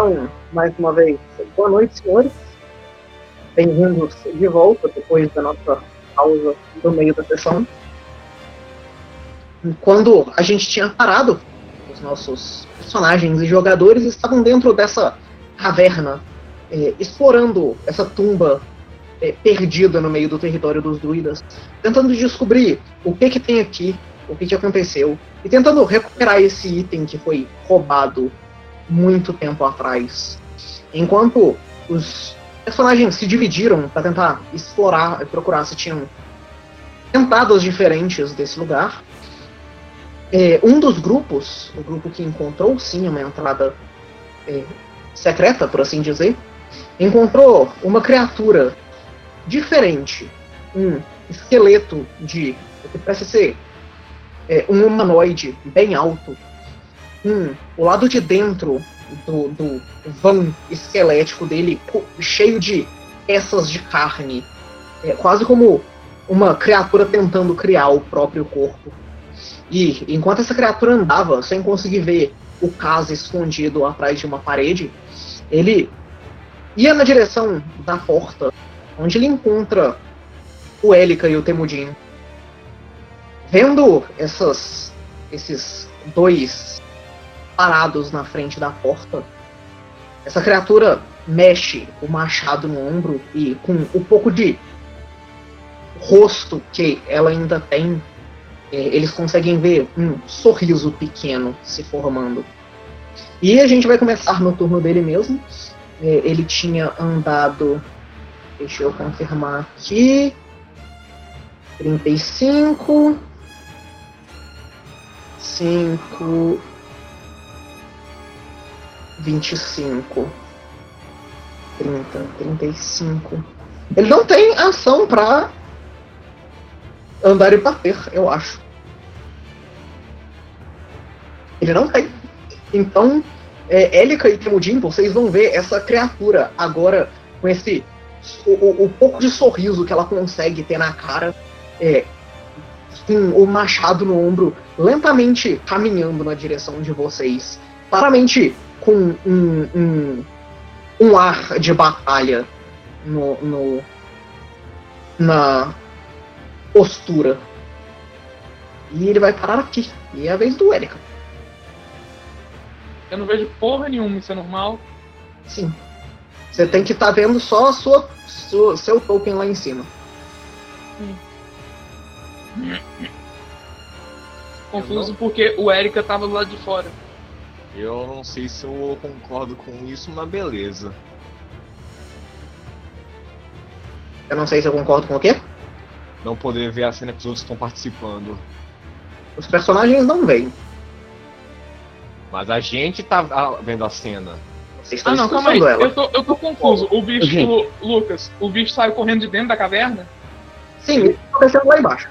Então, mais uma vez, boa noite, senhores. Bem-vindos de volta depois da nossa pausa do meio da sessão. Quando a gente tinha parado, os nossos personagens e jogadores estavam dentro dessa caverna, eh, explorando essa tumba eh, perdida no meio do território dos druidas, tentando descobrir o que que tem aqui, o que que aconteceu, e tentando recuperar esse item que foi roubado muito tempo atrás. Enquanto os personagens se dividiram para tentar explorar e procurar se tinham entradas diferentes desse lugar, é, um dos grupos, o grupo que encontrou sim uma entrada é, secreta, por assim dizer, encontrou uma criatura diferente, um esqueleto de parece ser é, um humanoide bem alto, o lado de dentro do, do van esquelético dele cheio de peças de carne, é, quase como uma criatura tentando criar o próprio corpo. E enquanto essa criatura andava, sem conseguir ver o caso escondido atrás de uma parede, ele ia na direção da porta, onde ele encontra o Élica e o Temudin. Vendo essas, esses dois parados na frente da porta, essa criatura mexe o machado no ombro e com o pouco de rosto que ela ainda tem, é, eles conseguem ver um sorriso pequeno se formando. E a gente vai começar no turno dele mesmo. É, ele tinha andado. Deixa eu confirmar aqui. 35. 5. 25. 30, 35. Ele não tem ação pra andar e bater, eu acho. Ele não tem. Então, é, Élica e Temudin, vocês vão ver essa criatura agora com esse. O, o, pouco de sorriso que ela consegue ter na cara, é, o machado no ombro, lentamente caminhando na direção de vocês. Claramente com um, um, um ar de batalha no, no, na postura. E ele vai parar aqui. E é a vez do Erika. Eu não vejo porra nenhuma, isso é normal? Sim. Você tem que estar tá vendo só a sua, sua, seu token lá em cima. Confuso porque o Erika tava do lado de fora. Eu não sei se eu concordo com isso, mas beleza. Eu não sei se eu concordo com o quê? Não poder ver a cena que os outros estão participando. Os personagens não veem. Mas a gente tá vendo a cena. Vocês estão ah, não, calma aí. Eu tô, eu tô confuso. O bicho, Lucas, o bicho saiu correndo de dentro da caverna? Sim, ele tá descendo lá embaixo.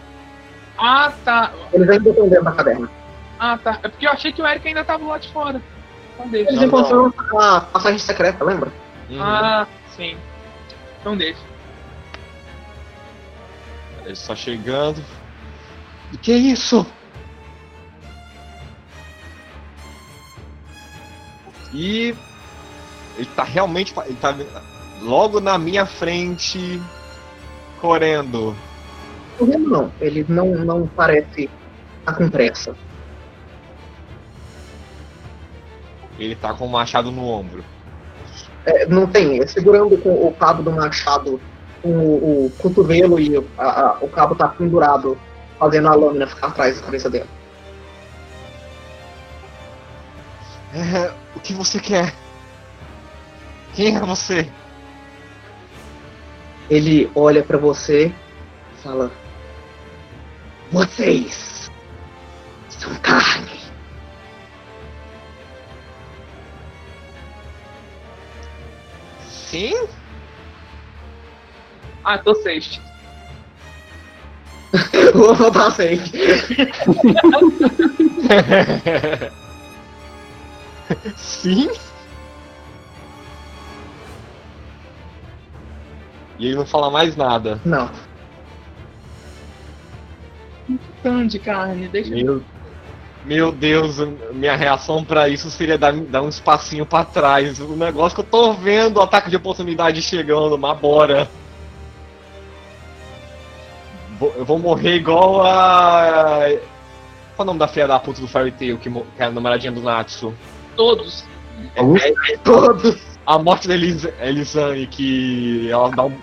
Ah, tá. Eles ainda estão dentro da caverna. Ah, tá. É porque eu achei que o Eric ainda tava lá de fora. Então deixa. Eles encontraram a passagem secreta, lembra? Uhum. Ah, sim. Então deixa. Ele está chegando. O que é isso? E ele tá realmente. Ele tá logo na minha frente. Correndo. Correndo não. Ele não, não parece estar com pressa. Ele tá com o machado no ombro. É, não tem, é segurando com o cabo do machado com o, o cotovelo e a, a, o cabo tá pendurado, fazendo a lâmina ficar atrás da cabeça dele. É, o que você quer? Quem é você? Ele olha para você e fala: Vocês são carne. Sim? Ah, tô safe. Vou voltar safe. Sim? E ele não fala mais nada. Não. Tão de carne, deixa Meu... Meu Deus, minha reação para isso seria dar, dar um espacinho para trás. O negócio que eu tô vendo, o ataque de oportunidade chegando, mas bora. Eu vou morrer igual a. Qual é o nome da filha da puta do Fairy Tail, que, que é a namoradinha do Natsu? Todos. É, é, é, todos. A morte da Elis Elisane, que ela dá um.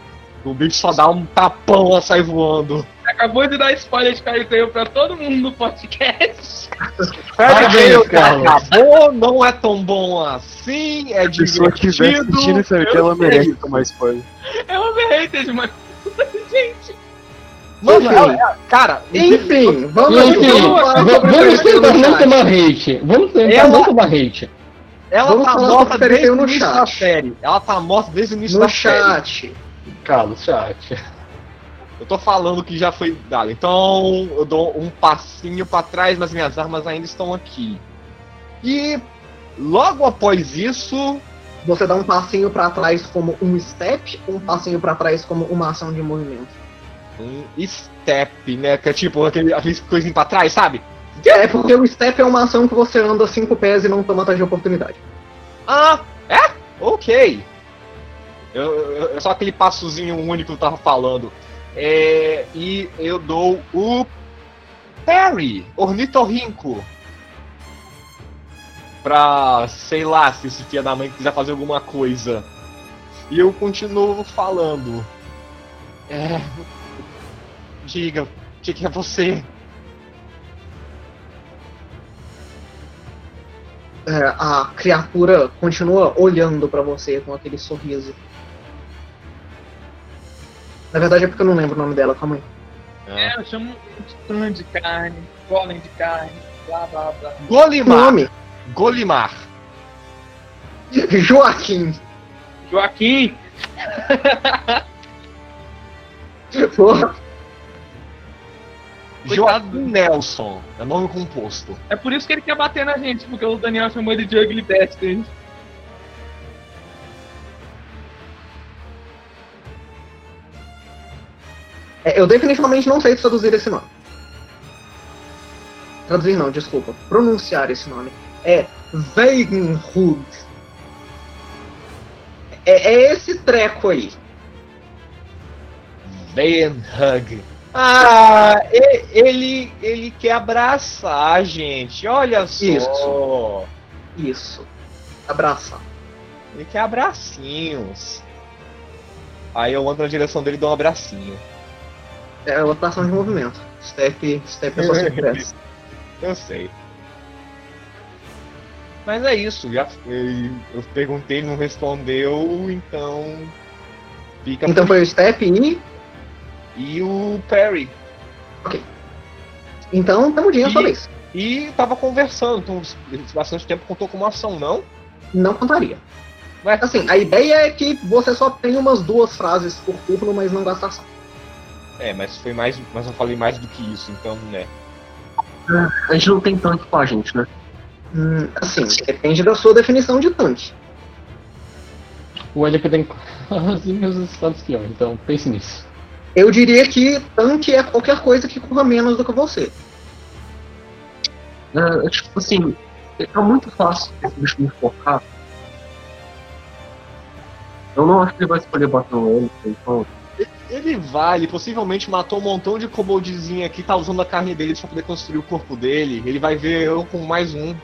O bicho só dá um tapão, ela sai voando. Acabou de dar spoiler de Fairy Tail pra todo mundo no podcast. Fairy Tail acabou, não é tão bom assim, é divertido. Se eu estiver assistindo Fairy Tail, ela merece tomar spoiler. É uma hater, mas... Gente... Mano, ela, cara, enfim, vamos, enfim, vamos tentar não tomar hate. Vamos tentar ela, não tomar hate. Ela vamos tá morta desde o início chat. da série. Ela tá morta desde o início no da chat. série. Cala, chat. Eu tô falando que já foi dado. Então eu dou um passinho para trás, mas minhas armas ainda estão aqui. E logo após isso. Você dá um passinho para trás como um step, ou um passinho para trás como uma ação de movimento? Um step, né? Que é tipo aquele, aquele coisinho pra trás, sabe? É, porque o step é uma ação que você anda cinco pés e não toma ataque de oportunidade. Ah, é? Ok. Eu, eu, é só aquele passozinho único que eu tava falando. É, e eu dou o Perry, Ornitorrinco. Pra, sei lá, se esse filho da mãe quiser fazer alguma coisa. E eu continuo falando. É. Diga, o que, que é você? É, a criatura continua olhando para você com aquele sorriso. Na verdade é porque eu não lembro o nome dela, calma aí. É, eu chamo de titã de carne, golem de carne, blá blá blá. Golimar! Nome? Golimar. Joaquim. Joaquim! Porra. Joaquim Nelson, é nome composto. É por isso que ele quer bater na gente, porque o Daniel chamou ele de Ugly Bastard. Eu definitivamente não sei traduzir esse nome. Traduzir não, desculpa. Pronunciar esse nome. É Weigenhud. É, é esse treco aí. Weigenhug. Ah, ele, ele quer abraçar a gente, olha só. Isso. Isso. Abraçar. Ele quer abracinhos. Aí eu ando na direção dele e dou um abracinho. É outra ação de movimento. Step, step é só se Eu sei. Mas é isso, já eu perguntei, ele não respondeu, então. Fica então foi o Step e. E o Perry. Ok. Então, temudinho a sua vez. E tava conversando, então bastante tempo contou como ação, não? Não contaria. Mas assim, a ideia é que você só tem umas duas frases por turno, mas não gasta ação. É, mas foi mais. Mas eu falei mais do que isso, então, né? a gente não tem tanque com a gente, né? Hum, assim, depende da sua definição de tanque. O LP tem quase meus estados que então pense nisso. Eu diria que tanque é qualquer coisa que corra menos do que você. É, tipo assim, é muito fácil esse bicho me focar. Eu não acho que ele vai escolher bater no ele, então ele vai, ele possivelmente matou um montão de koboldzinho aqui, tá usando a carne dele pra poder construir o corpo dele. Ele vai ver eu com mais um.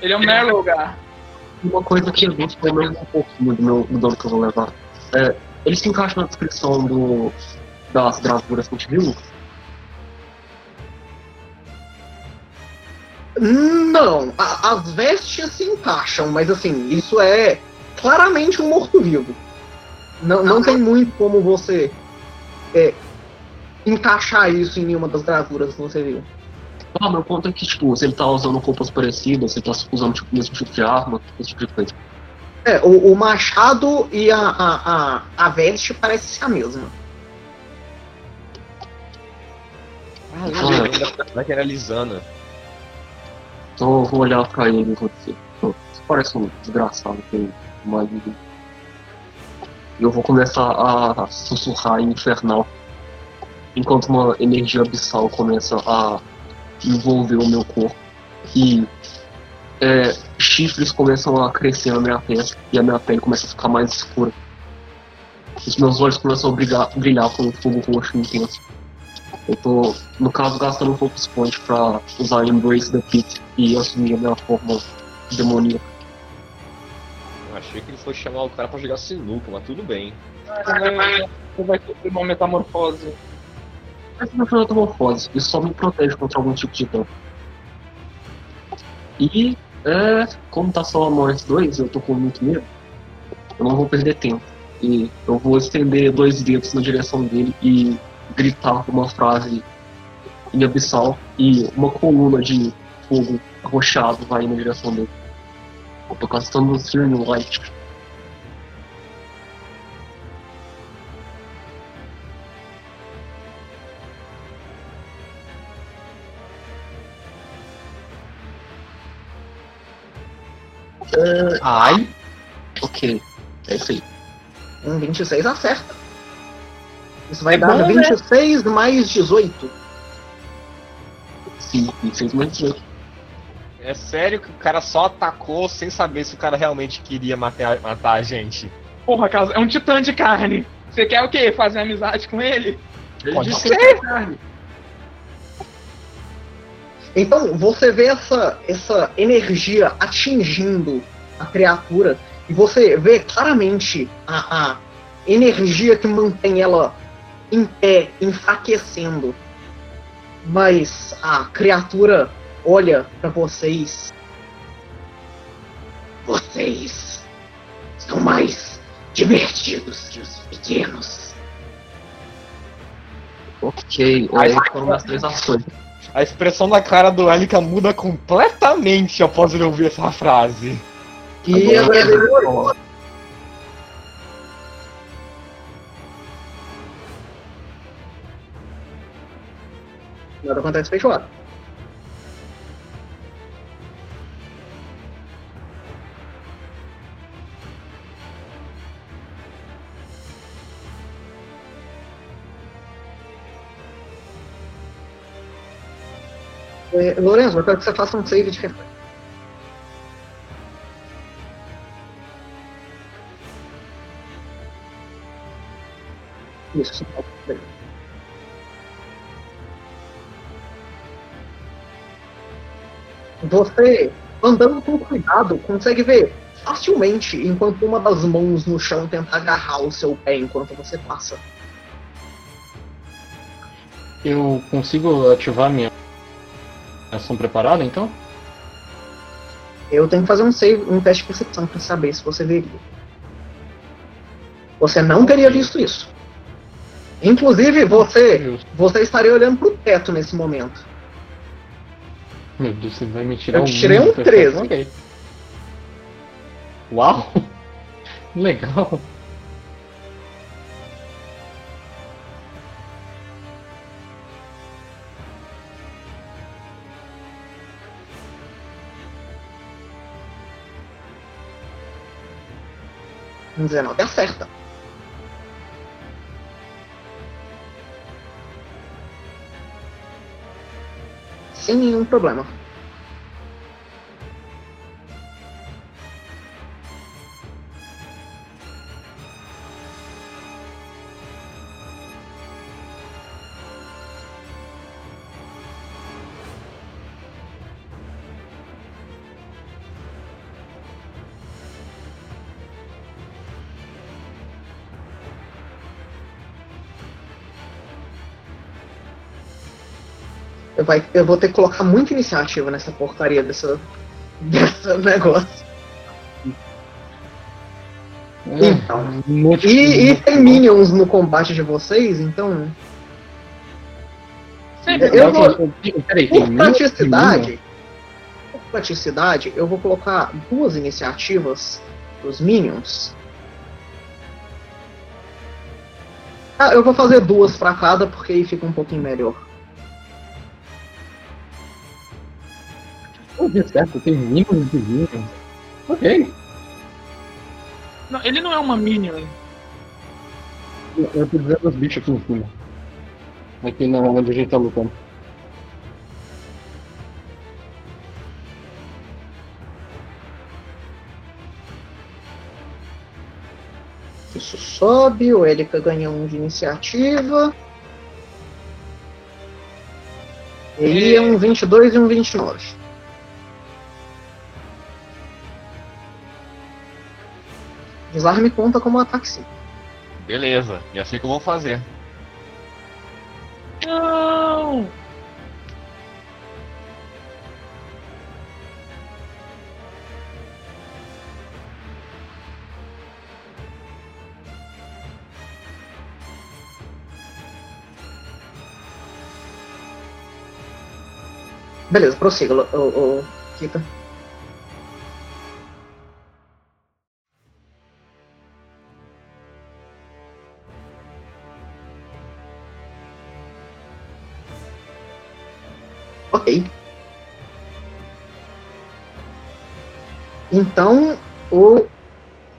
Ele é o Merlogar. Uma coisa que eu vi pelo menos um pouquinho do meu do dano que eu vou levar. É, ele se encaixa na descrição do, das gravuras que a gente viu? Não, a, as vestes se encaixam, mas assim, isso é claramente um morto-vivo. Não, não tem muito como você é, encaixar isso em nenhuma das gravuras que você viu. Ah, meu ponto é que, tipo, se ele tá usando roupas parecidas, se ele tá usando tipo, o mesmo tipo de arma, esse tipo de coisa. É, o, o machado e a, a, a, a veste parece ser a mesma. Ah, ah. vai que era Lisana. Então eu vou olhar pra ele e vou dizer, você parece um desgraçado, tem uma vida eu vou começar a sussurrar infernal. Enquanto uma energia abissal começa a envolver o meu corpo. que é, chifres começam a crescer na minha pele e a minha pele começa a ficar mais escura. Os meus olhos começam a brilhar, brilhar com um fogo roxo intenso. Eu tô, no caso, gastando um pouco de pontos pra usar Embrace the Pit e assumir a minha forma demoníaca. Achei que ele foi chamar o cara pra jogar sinuca, mas tudo bem. Você vai sofrer uma metamorfose. Essa não foi metamorfose, isso só me protege contra algum tipo de dano. E, é, como tá só a morte 2, eu tô com muito medo, eu não vou perder tempo. E eu vou estender dois dedos na direção dele e gritar uma frase em abissal e uma coluna de fogo arrochado vai na direção dele. Eu tô castando Searing Light. Uh, Ai. Ok, é isso aí. Um 26 acerta. Isso vai é dar bom, 26 né? mais 18. Sim, 26 mais 18. É sério que o cara só atacou sem saber se o cara realmente queria matar, matar a gente. Porra, é um titã de carne. Você quer o quê? Fazer amizade com ele? Ele Pode ser. Carne. Então, você vê essa, essa energia atingindo a criatura e você vê claramente a, a energia que mantém ela em pé, enfraquecendo. Mas a criatura olha para vocês. Vocês são mais divertidos que os pequenos. Ok, olha foram as três ações. A expressão da cara do Elika muda completamente após ele ouvir essa frase. E agora Nada acontece feijoada. É, Lourenço, eu quero que você faça um save de reflexo. Isso. Você, andando com cuidado, consegue ver facilmente enquanto uma das mãos no chão tenta agarrar o seu pé enquanto você passa. Eu consigo ativar minha ação preparada então? Eu tenho que fazer um save, um teste de percepção para saber se você veria. Você não teria visto isso. Inclusive, você, você estaria olhando pro teto nesse momento. Meu Deus, você vai me tirar Eu um tirei um 13. Ok. Uau! Legal. Um 19 acerta. sem nenhum problema. Eu, vai, eu vou ter que colocar muita iniciativa nessa porcaria dessa, dessa negócio. É, então. E, e, tem minions no combate de vocês, então. Sim, eu vou. Peraí, por praticidade. Por praticidade, eu vou colocar duas iniciativas pros minions. Ah, eu vou fazer duas para cada, porque aí fica um pouquinho melhor. dê certo, tem mínimos de minions. Ok. Não, ele não é uma minion. Né? Eu, eu tô dizendo os bichos aqui em cima. Aqui na onde a gente tá lutando. Isso sobe, o Elika ganha um de iniciativa. Ele é um 22 e um 29. Desarme conta como ataque sim. Beleza, e assim que eu vou fazer. Não! Beleza, prossiga, o, o, Kita. Ok. Então, o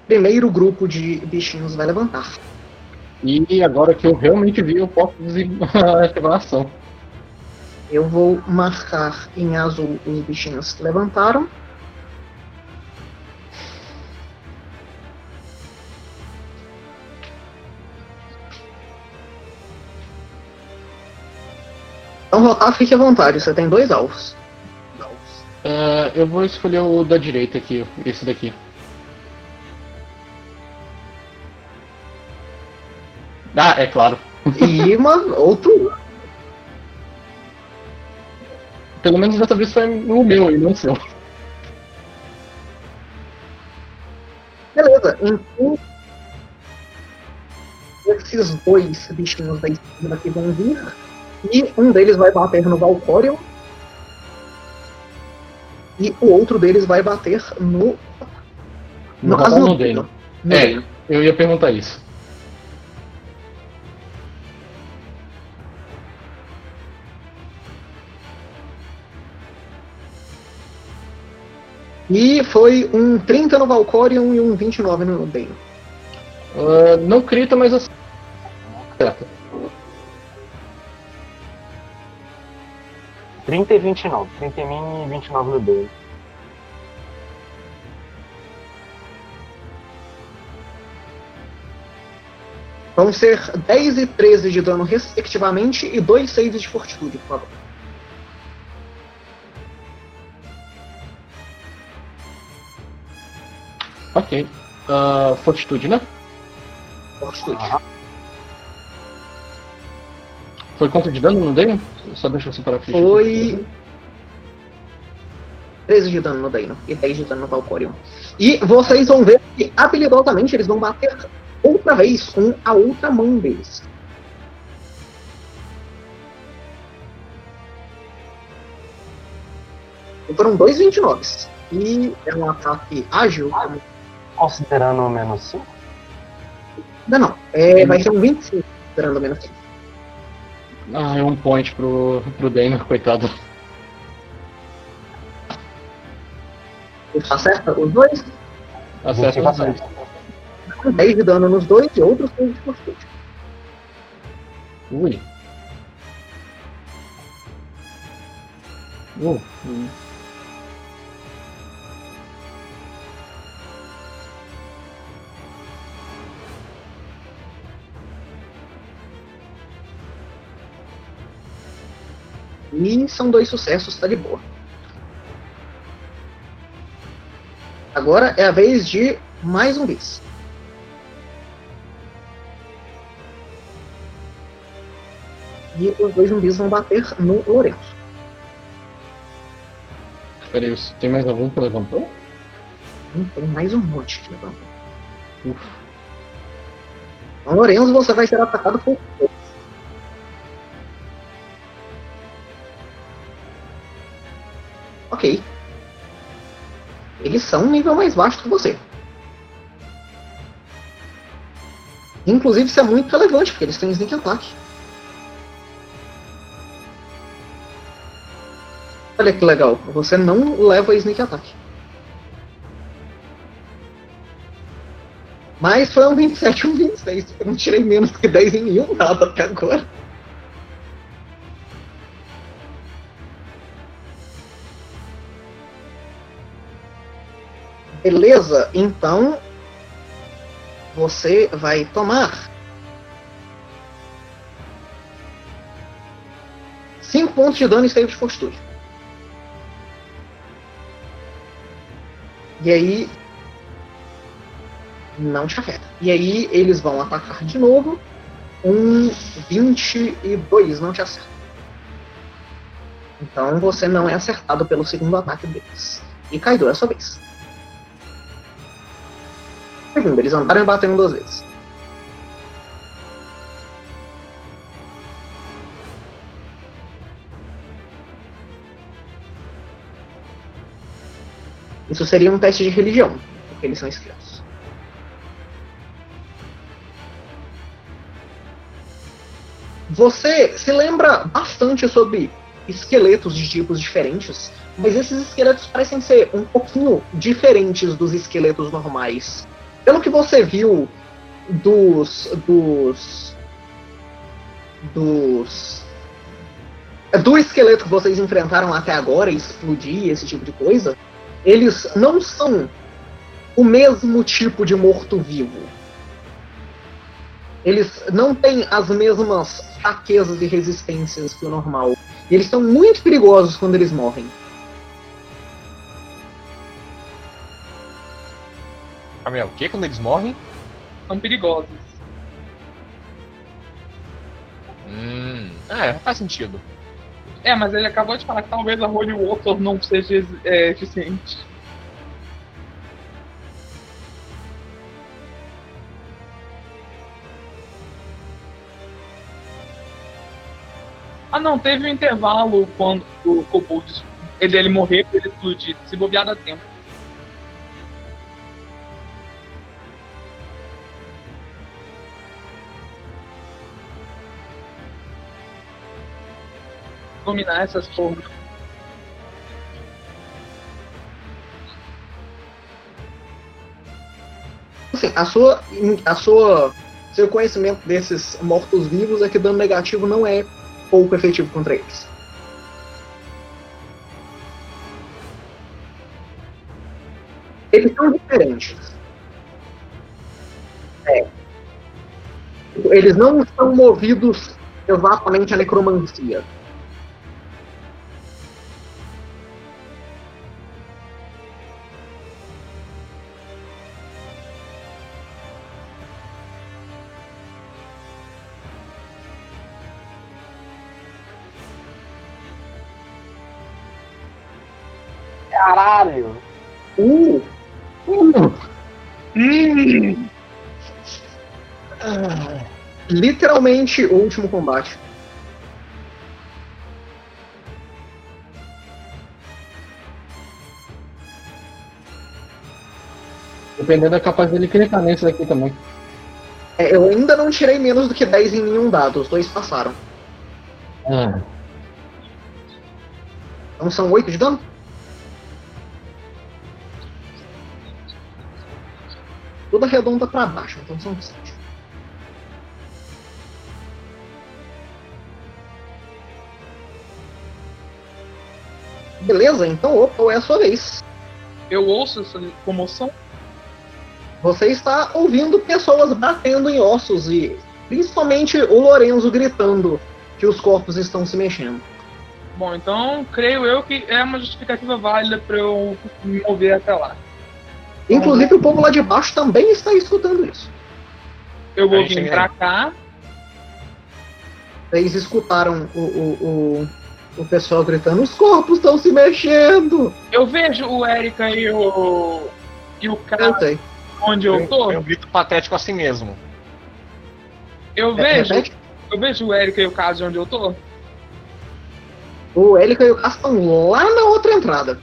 primeiro grupo de bichinhos vai levantar. E agora que eu realmente vi, eu posso ativar a ação. Eu vou marcar em azul os bichinhos que levantaram. Então, rotar, fique à vontade. Você tem dois alvos. Uh, eu vou escolher o da direita aqui, esse daqui. Ah, é claro. E uma, outro Pelo menos dessa vez foi o meu e não o seu. Beleza, então. Esses dois bichinhos da esquerda aqui vão vir. E um deles vai bater no Valcorion. E o outro deles vai bater no. No, no, no dele. É, eu ia perguntar isso. E foi um 30 no Valcorion e um 29 no Bane. Uh, não crita, mas assim. 30 e 29. 30 em mim e 29 no Bane. Vão ser 10 e 13 de dano respectivamente e 2 saves de fortitude, por favor. Ok. Uh, fortitude, né? Fortitude. Foi quanto de dano no Dano? Só deixa eu separar a ficha. Foi. 13 de dano no Dano e 10 de dano no Valcorion. E vocês vão ver que habilidosamente eles vão bater outra vez com a outra mão deles. Foram dois 29. E é um ataque ágil, Considerando o menos 5? Não, não. É, vai ser um 25 considerando o menos 5. Ah, é um point pro, pro Dana, coitado. Acerta os dois? Acerta os dois. 10 de dano nos dois e outros 6 de fortitude. Ui. Uh. E são dois sucessos, tá de boa. Agora é a vez de mais um bis. E os dois zumbis vão bater no Lourenço. Peraí, tem mais algum que levantou? Sim, tem mais um monte que levantou. Ufa. Então, Lourenço, você vai ser atacado por Eles são um nível mais baixo que você. Inclusive, isso é muito relevante, porque eles têm sneak attack. Olha que legal, você não leva sneak attack. Mas foi um 27 um 26, eu não tirei menos que 10 em nenhum dado até agora. Beleza, então. você vai tomar 5 pontos de dano e save de fortitude. E aí. Não te afeta. E aí eles vão atacar de novo. Um 22 não te acerta. Então você não é acertado pelo segundo ataque deles. E Kaido é a sua vez. Eles andaram e bateram duas vezes. Isso seria um teste de religião, porque eles são esquerdos. Você se lembra bastante sobre esqueletos de tipos diferentes, mas esses esqueletos parecem ser um pouquinho diferentes dos esqueletos normais. Pelo que você viu dos. dos. dos. do esqueleto que vocês enfrentaram até agora, explodir, esse tipo de coisa, eles não são o mesmo tipo de morto-vivo. Eles não têm as mesmas fraquezas e resistências que o normal. E eles são muito perigosos quando eles morrem. Gabriel, o que quando eles morrem? São perigosos. Hum, é, faz sentido. É, mas ele acabou de falar que talvez a Holy Water não seja é, eficiente. Ah não, teve um intervalo quando o Kobold ele, ele morrer pra ele explodir. Se bobear dá tempo. Dominar essas formas. Assim, a sua, a sua, seu conhecimento desses mortos-vivos é que dano negativo não é pouco efetivo contra eles. Eles são diferentes. É. Eles não são movidos exatamente à necromancia. Literalmente o último combate. Dependendo é capaz dele clicar nesse daqui também. É, eu ainda não tirei menos do que 10 em nenhum dado, os dois passaram. Ah. Então são 8 de dano? toda redonda para baixo, então são 7. Beleza, então opa, é a sua vez. Eu ouço essa comoção? Você está ouvindo pessoas batendo em ossos e principalmente o Lorenzo gritando que os corpos estão se mexendo. Bom, então creio eu que é uma justificativa válida para eu me mover até lá. Inclusive o povo lá de baixo também está escutando isso. Eu vou vir pra cá. Vocês escutaram o, o, o, o pessoal gritando, os corpos estão se mexendo! Eu vejo o Erika e o. e o cara eu onde eu tô. É um grito patético assim mesmo. Eu vejo. É, eu vejo o Erika e o Caso onde eu tô. O Erika e o Caso estão lá na outra entrada.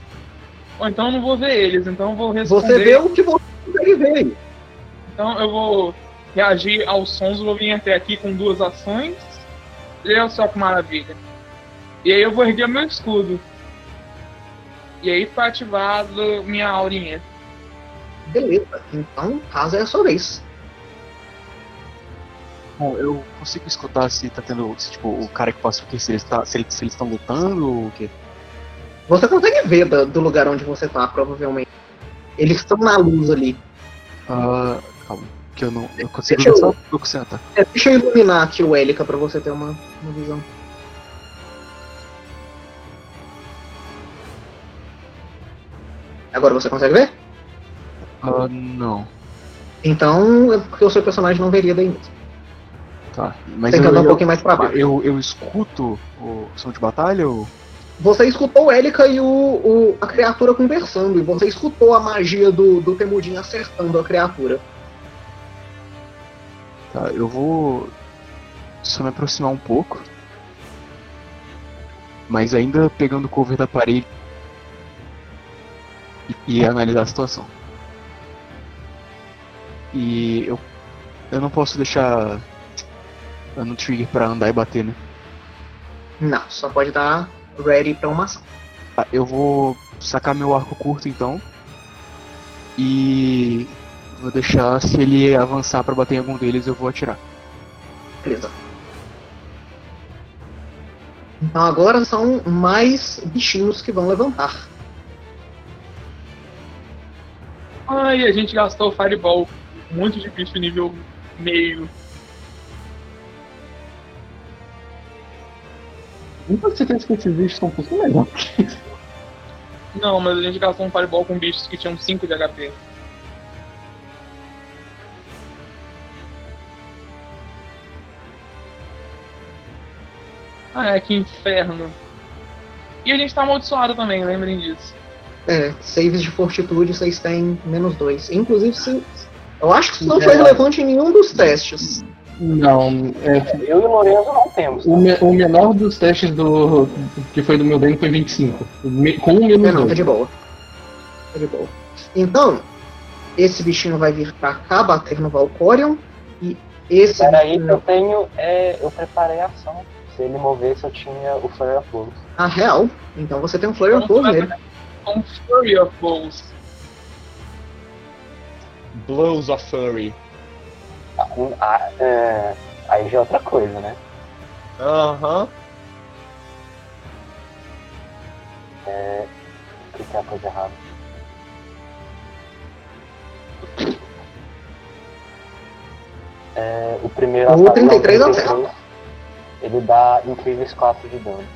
Ou então eu não vou ver eles, então eu vou responder. Você vê o que você consegue ver. Então eu vou reagir aos sons, vou vir até aqui com duas ações. E olha só que maravilha. E aí eu vou erguer meu escudo. E aí foi ativado minha aurinha. Beleza, então caso é a sua vez. Bom, eu consigo escutar se tá tendo. Se, tipo, o cara que passou aqui, se eles tá, se eles estão lutando ou o quê? Você consegue ver do, do lugar onde você tá, provavelmente. Eles estão na luz ali. Ah, calma. Que eu não. Eu consigo Deixa eu- só o que você tá. É, deixa eu iluminar aqui o Elica pra você ter uma, uma visão. Agora você consegue ver? Ah, não. Então é porque o seu personagem não veria daí mesmo. Tá. Mas Tem que eu, andar um eu, pouquinho mais pra baixo. eu, eu escuto o som de batalha ou. Você escutou o Elica e o, o- a criatura conversando, e você escutou a magia do, do Temudin acertando a criatura. Tá, eu vou só me aproximar um pouco. Mas ainda pegando o cover da parede e, e analisar a situação. E eu, eu não posso deixar no trigger pra andar e bater, né? Não, só pode dar ready pra uma ação. Tá, eu vou sacar meu arco curto então. E vou deixar se ele avançar pra bater em algum deles eu vou atirar. Beleza. Então agora são mais bichinhos que vão levantar. Ai, a gente gastou Fireball. Um monte de bicho nível meio. Não tenho certeza que esses bichos são um pouquinho melhor. Não, mas a gente gastou um Fireball com bichos que tinham 5 de HP. Ah, é, que inferno. E a gente tá amaldiçoado também, lembrem disso. É, saves de fortitude vocês têm menos dois. Inclusive, se, eu acho que isso não É. foi relevante em nenhum dos testes. Não, é, Eu e o Lorenzo não temos. o, me- o menor dos testes do que foi do meu dano foi 25. Me- Com um É, menos não, tá dois. de boa. Tá de boa. Então, esse bichinho vai vir pra cá bater no Valcorion. E esse Peraí que eu bichinho, tenho. É, eu preparei a ação. Se ele movesse, eu tinha o Flare of Blows. na real, então você tem um Flare of Blows tu vai Um Fury of Blows. Blows of Furry. Ah, um- ah, é, aí já é outra coisa, né? Aham. O que é a coisa errada? É, o primeiro O ataque- 33 não. Ele dá incríveis 4 de dano.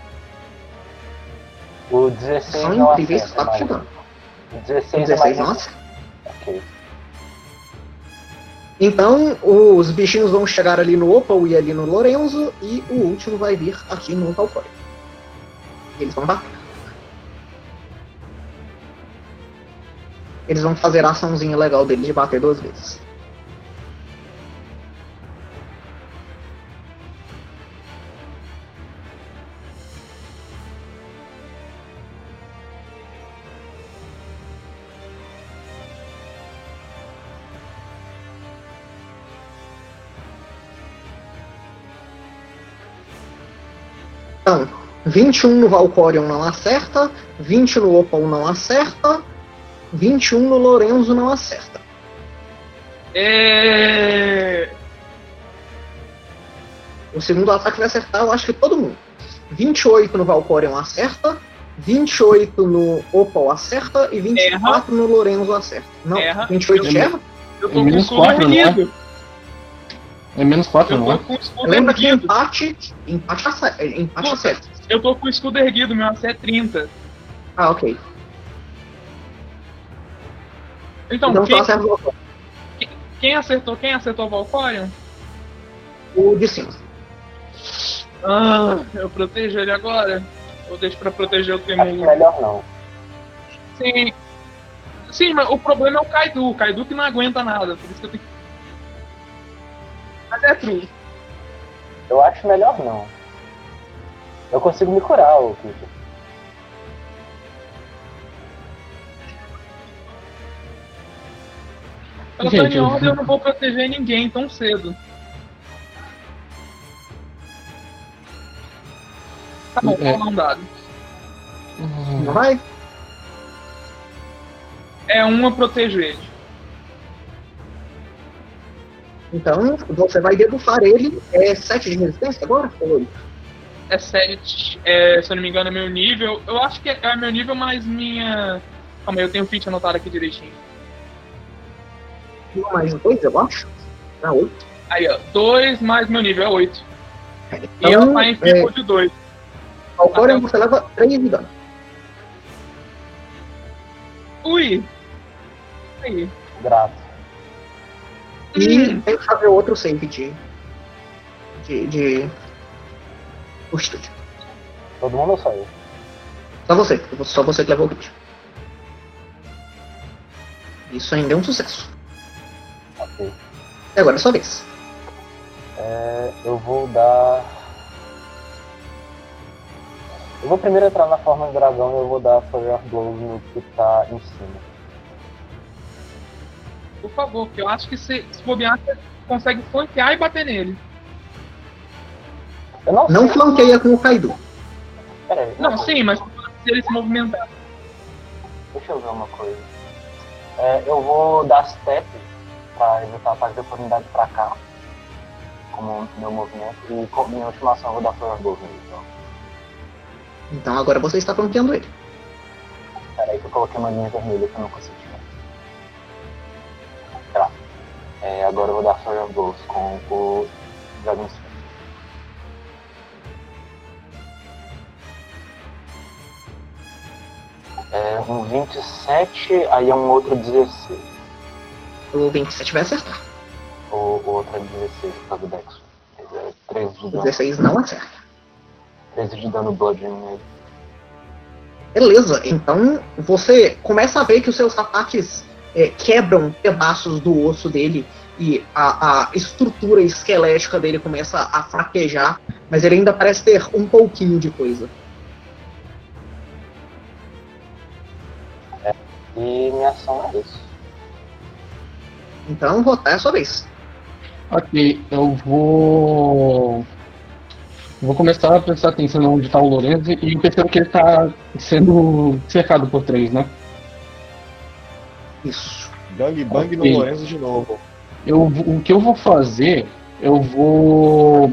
O 16 São não incríveis acerta, 4 de mas- dano. O 16, é 16 mais não acerta. Ok. Então, os bichinhos vão chegar ali no Opal e ali no Lorenzo, e o último vai vir aqui no Valcorion. E eles vão bater. Eles vão fazer a açãozinha legal deles de bater duas vezes. Então, 21 no Valcorion não acerta, 20 no Opal não acerta, 21 no Lorenzo não acerta. É... O segundo ataque vai acertar, eu acho que todo mundo. 28 no Valcorion acerta, 28 no Opal acerta e 24 no Lorenzo acerta. Não, Erra. 28 Eu- erra? Eu tô com o Menos escudo quatro, não é? É menos 4, Eu não é? com o escudo Lembra que erguido. empate, empate, acerta, empate Puta. acerta. Eu tô com o escudo erguido, meu AC é 30. Ah, ok. Então, Então quem, o Valcorion. quem acertou? Quem acertou o Valcorion? O de cima. Ah, eu protejo ele agora? Ou deixo pra proteger o Acho Temulo? melhor não. Sim. Sim, mas o problema é o Kaidu. O Kaidu que não aguenta nada. Por isso que eu tenho que. É true. Eu acho melhor não. Eu consigo me curar, ô Peter. Pela Gente, Tony eu- Ordem eu não vou proteger ninguém tão cedo. Tá bom, É. vou dar um dado. Não vai? É um eu protejo ele. Então, você vai debufar ele. É 7 de resistência agora? Ou oito? É 7, é, se eu não me engano, é meu nível. Eu acho que é, é meu nível mais minha. Calma aí, eu tenho o feat anotado aqui direitinho. Mais dois, eu acho. Dá 8. Aí, ó. 2 mais meu nível é 8. e Então, ela tá em é, pico de 2. Valcorion, você leva 3 de dano. Ui! Aí. Grato. E tem que fazer outro save de. de. de. Fortitude. Todo mundo ou só eu? Só você, só você que levou o. Isso ainda é um sucesso. Ok. E agora é sua vez. É, eu vou dar. Eu vou primeiro entrar na forma de dragão e eu vou dar Fire Blows no que tá em cima. Por favor, que eu acho que se, se bobear, você consegue flanquear e bater nele. Eu não, Não sei. flanqueia com o Kaido. Pera aí, Não, sim, mas se ele se movimentar. Deixa eu ver uma coisa. É, eu vou dar step pra evitar ataque de oportunidade pra cá. Como meu movimento. E com minha última ação eu vou dar Blows nele. Então. Então agora você está flanqueando ele. Pera aí que eu coloquei uma linha vermelha que eu não consegui É, agora eu vou dar Fire Blows com o Dragon Spear. É um 27, aí é um outro 16. O 27 vai acertar. O, o outro é 16 por causa do Dex. É 13 de dano. 16 não acerta. 13 de dano Bludgeoning nele. Beleza, então você começa a ver que os seus ataques é, quebram pedaços do osso dele e a, a estrutura esquelética dele começa a fraquejar, mas ele ainda parece ter um pouquinho de coisa. E minha ação é isso. Então, votar é a sua vez. Ok, eu vou. Vou começar a prestar atenção onde está o Lorenzo e percebo que ele está sendo cercado por três, né? Isso. Bang bang no. Lorenzo de novo. Eu, o que eu vou fazer, eu vou.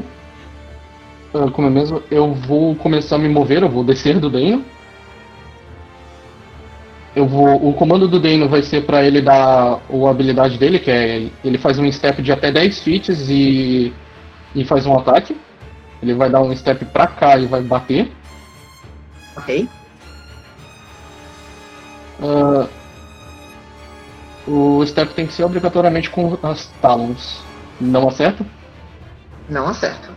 ah, Como é mesmo? Eu vou começar a me mover, eu vou descer do Dano. Eu vou, o comando do Dano vai ser para ele dar a habilidade dele, que é ele faz um step de até 10 feet e, e faz um ataque. Ele vai dar um step pra cá e vai bater. Ok? Ah, o step tem que ser obrigatoriamente com as talons. Não acerta? Não acerta.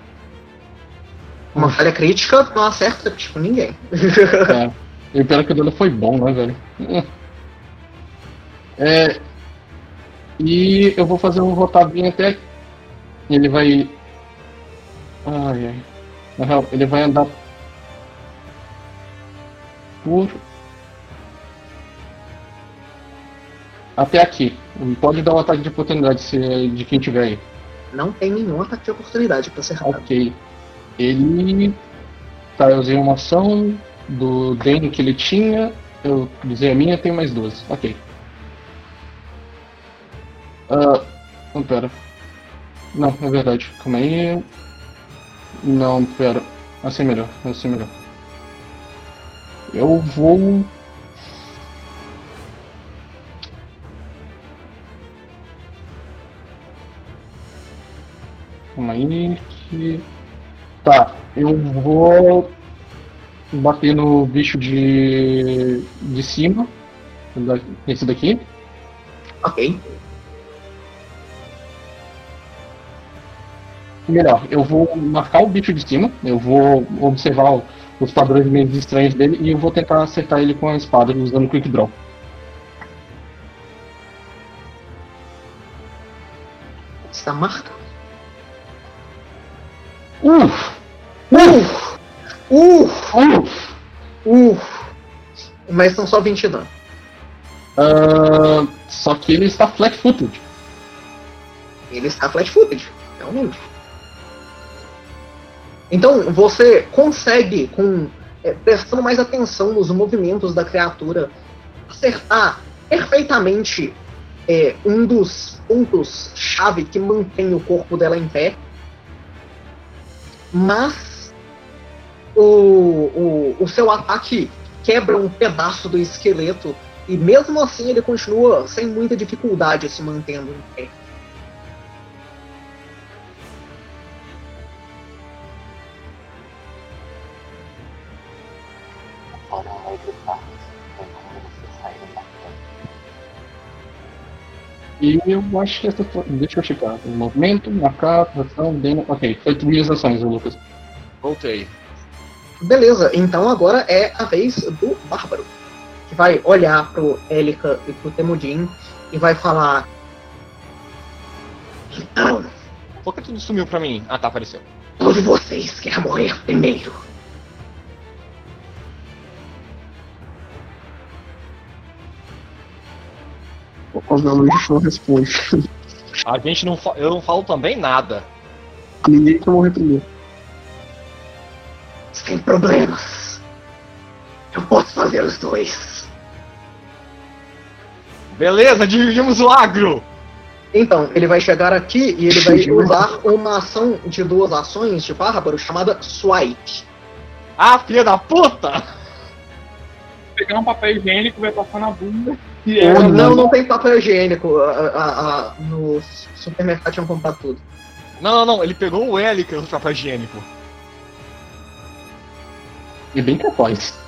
Uma falha crítica não acerta, tipo, ninguém. É. E pelo que o dano foi bom, né, velho? É. E eu vou fazer um bem até. Ele vai. Ai ai. Na real, ele vai andar. Por. Até aqui. Pode dar um ataque de oportunidade se, de quem tiver aí. Não tem nenhum ataque de oportunidade pra ser rápido. Ok. Ele. Tá, eu usei uma ação do Dane que ele tinha. Eu usei a minha, tem mais duas. Ok. Ah. Não, pera. Não, é verdade. Calma aí. Não, pera. Assim é melhor. Assim é melhor. Eu vou. Calma aí. Que... Tá, eu vou bater no bicho de, de cima, esse daqui. Ok. Melhor, eu vou marcar o bicho de cima, eu vou observar o- os padrões meio estranhos dele e eu vou tentar acertar ele com a espada usando Quick Draw. Está marcado. Uf! Uf! Uf! Uf! Uf! Mas são só 20 de dano. Ah, só que ele está flat-footed. Ele está flat-footed, realmente. Então você consegue, com é, prestando mais atenção nos movimentos da criatura, acertar perfeitamente é, um dos pontos-chave que mantém o corpo dela em pé. Mas o, o, o seu ataque quebra um pedaço do esqueleto e mesmo assim ele continua sem muita dificuldade se mantendo em pé. E eu acho que essa foi. Deixa eu checar. Movimento, marcar, ação, dano. Ok, foi três ações, o Lucas. Voltei. Beleza, então agora é a vez do Bárbaro. Que vai olhar pro Élica e pro Temudin e vai falar. Então, Por que tudo sumiu pra mim? Ah, tá, apareceu. de vocês quer morrer primeiro? Obviamente a gente não responde. A gente não fa... Eu não falo também nada. Ninguém quer morrer primeiro. Sem problemas. Eu posso fazer os dois. Beleza, dividimos o agro! Então, ele vai chegar aqui e ele vai usar uma ação de duas ações de Bárbaro chamada Swipe. Ah, filha da puta! Pegar um papel higiênico, vai passar na bunda. E É, é, não, não tem papel higiênico. A- a- a- no supermercado tinham comprado tudo. Não, não, não, ele pegou o L que é o papel higiênico. E bem capaz.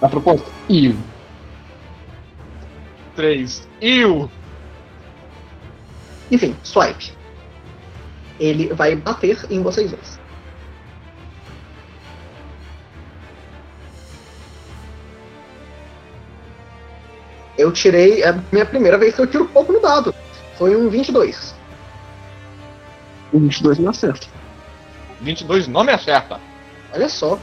A proposta? Io. 3. Iu! Enfim, swipe. Ele vai bater em vocês dois. Eu tirei. É a minha primeira vez que eu tiro pouco no dado. Foi um 22. O 22 não acerta. 22 não me acerta. Olha só.